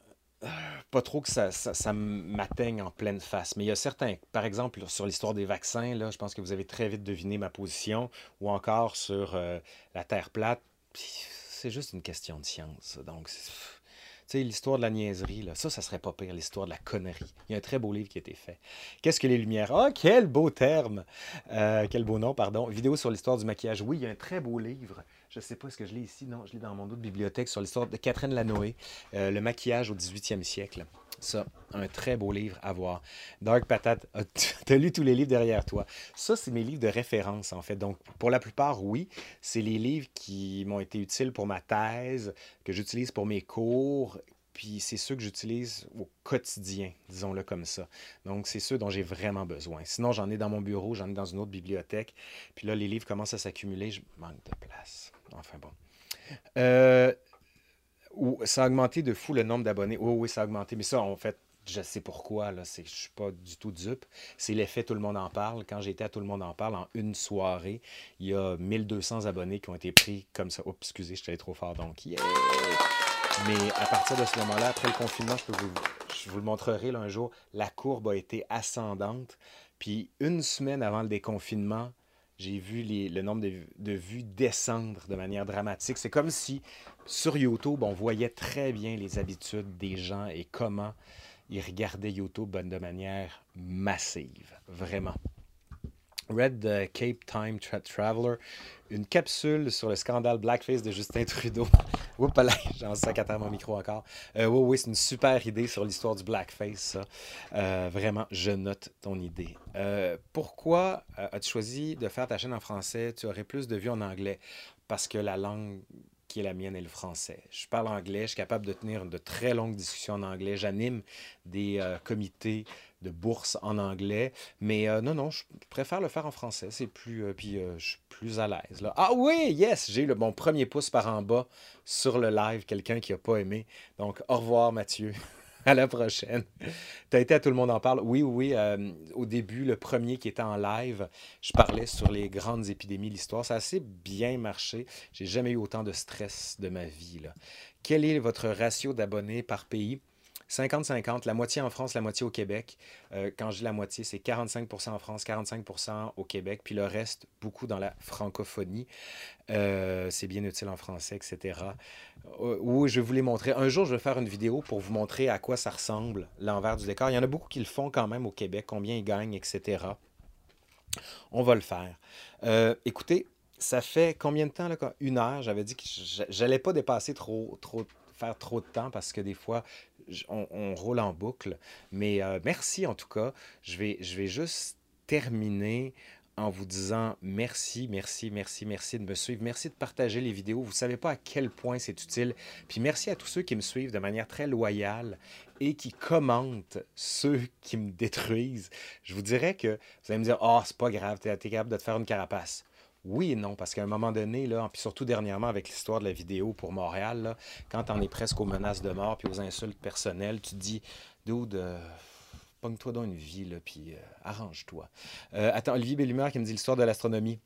pas trop que ça, ça, m'atteigne en pleine face. Mais il y a certains, par exemple, sur l'histoire des vaccins, là, je pense que vous avez très vite deviné ma position, ou encore sur euh, la Terre plate. C'est juste une question de science. Donc, sais, l'histoire de la niaiserie, là, ça, ça serait pas pire, l'histoire de la connerie. Il y a un très beau livre qui a été fait. Qu'est-ce que les lumières? Ah, quel beau terme! Euh, quel beau nom, pardon. Vidéo sur l'histoire du maquillage. Oui, il y a un très beau livre. Je ne sais pas ce que je l'ai ici. Non, je l'ai dans mon autre bibliothèque sur l'histoire de Catherine Lanoé, euh, Le maquillage au 18e siècle. Ça, un très beau livre à voir. Dark Patate, tu as lu tous les livres derrière toi? Ça, c'est mes livres de référence, en fait. Donc, pour la plupart, oui, c'est les livres qui m'ont été utiles pour ma thèse, que j'utilise pour mes cours, puis c'est ceux que j'utilise au quotidien, disons-le comme ça. Donc, c'est ceux dont j'ai vraiment besoin. Sinon, j'en ai dans mon bureau, j'en ai dans une autre bibliothèque. Puis là, les livres commencent à s'accumuler, je manque de place. Enfin bon. Euh, ça a augmenté de fou le nombre d'abonnés. Oui, oui, ça a augmenté. Mais ça, en fait, je sais pourquoi. Là, je ne suis pas du tout dupe. C'est l'effet Tout le monde en parle. Quand j'étais à Tout le monde en parle, en une soirée, il y a 1200 abonnés qui ont été pris comme ça. Oups, excusez, je suis allé trop fort. Donc! Mais à partir de ce moment-là, après le confinement, je, vous, je vous le montrerai un jour, la courbe a été ascendante. Puis une semaine avant le déconfinement, j'ai vu le nombre de, vues descendre de manière dramatique. C'est comme si sur YouTube, on voyait très bien les habitudes des gens et comment ils regardaient YouTube de manière massive, vraiment. Red euh, Cape Time Traveler, une capsule sur le scandale Blackface de Justin Trudeau. Oups, là, j'en sac à terre mon micro encore. Euh, oui, oui, c'est une super idée sur l'histoire du Blackface, ça. Euh, vraiment, je note ton idée. pourquoi as-tu choisi de faire ta chaîne en français? Tu aurais plus de vues en anglais. Parce que la langue la mienne est le français. Je parle anglais, je suis capable de tenir de très longues discussions en anglais. J'anime des comités de bourse en anglais. Mais euh, non, non, je préfère le faire en français. C'est plus. Euh, puis euh, je suis plus à l'aise. Ah oui, yes! J'ai eu le bon premier pouce par en bas sur le live, quelqu'un qui n'a pas aimé. Donc, au revoir, Mathieu. à la prochaine. Tu été à Tout le monde en parle. Oui, oui. au début, le premier qui était en live, je parlais sur les grandes épidémies de l'histoire. Ça a assez bien marché. J'ai jamais eu autant de stress de ma vie. Quel est votre ratio d'abonnés par pays? 50-50, la moitié en France, la moitié au Québec. Euh, quand je dis la moitié, c'est 45% en France, 45% au Québec, puis le reste, beaucoup dans la francophonie. Euh, c'est bien utile en français, etc. Euh, oui, je vais vous les montrer. Un jour, je vais faire une vidéo pour vous montrer à quoi ça ressemble l'envers du décor. Il y en a beaucoup qui le font quand même au Québec, combien ils gagnent, etc. On va le faire. écoutez, ça fait combien de temps? Là, une heure. J'avais dit que j'allais pas dépasser trop, trop, faire trop de temps parce que des fois, on, roule en boucle. Mais euh, merci en tout cas. Je vais, je vais juste terminer en vous disant merci, merci, merci, merci de me suivre. Merci de partager les vidéos. Vous ne savez pas à quel point c'est utile. Puis merci à tous ceux qui me suivent de manière très loyale et qui commentent ceux qui me détruisent. Je vous dirais que vous allez me dire, oh, c'est pas grave, tu es capable de te faire une carapace. Oui et non, parce qu'à un moment donné, là, surtout dernièrement avec l'histoire de la vidéo pour Montréal, quand on est presque aux menaces de mort puis aux insultes personnelles, tu te dis, dude, euh, pogne-toi dans une vie, là, puis euh, arrange-toi. Euh, attends, Olivier Bellumeur qui me dit l'histoire de l'astronomie.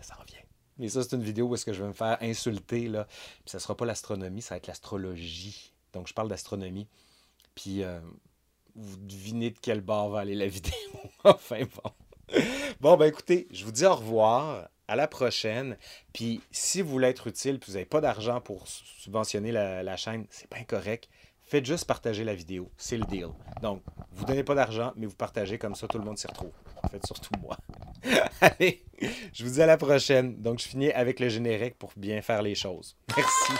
Ça s'en vient. Mais ça, c'est une vidéo où est-ce que je vais me faire insulter, là. Puis ça sera pas l'astronomie, ça va être l'astrologie. Donc, je parle d'astronomie. Puis, vous devinez de quel bord va aller la vidéo. enfin, bon. bon, ben écoutez, je vous dis au revoir. À la prochaine. Puis si vous voulez être utile, puis vous n'avez pas d'argent pour subventionner la, chaîne, c'est pas incorrect. Faites juste partager la vidéo. C'est le deal. Donc, vous donnez pas d'argent, mais vous partagez comme ça, tout le monde s'y retrouve. En fait, surtout moi. Allez, je vous dis à la prochaine. Donc, je finis avec le générique pour bien faire les choses. Merci.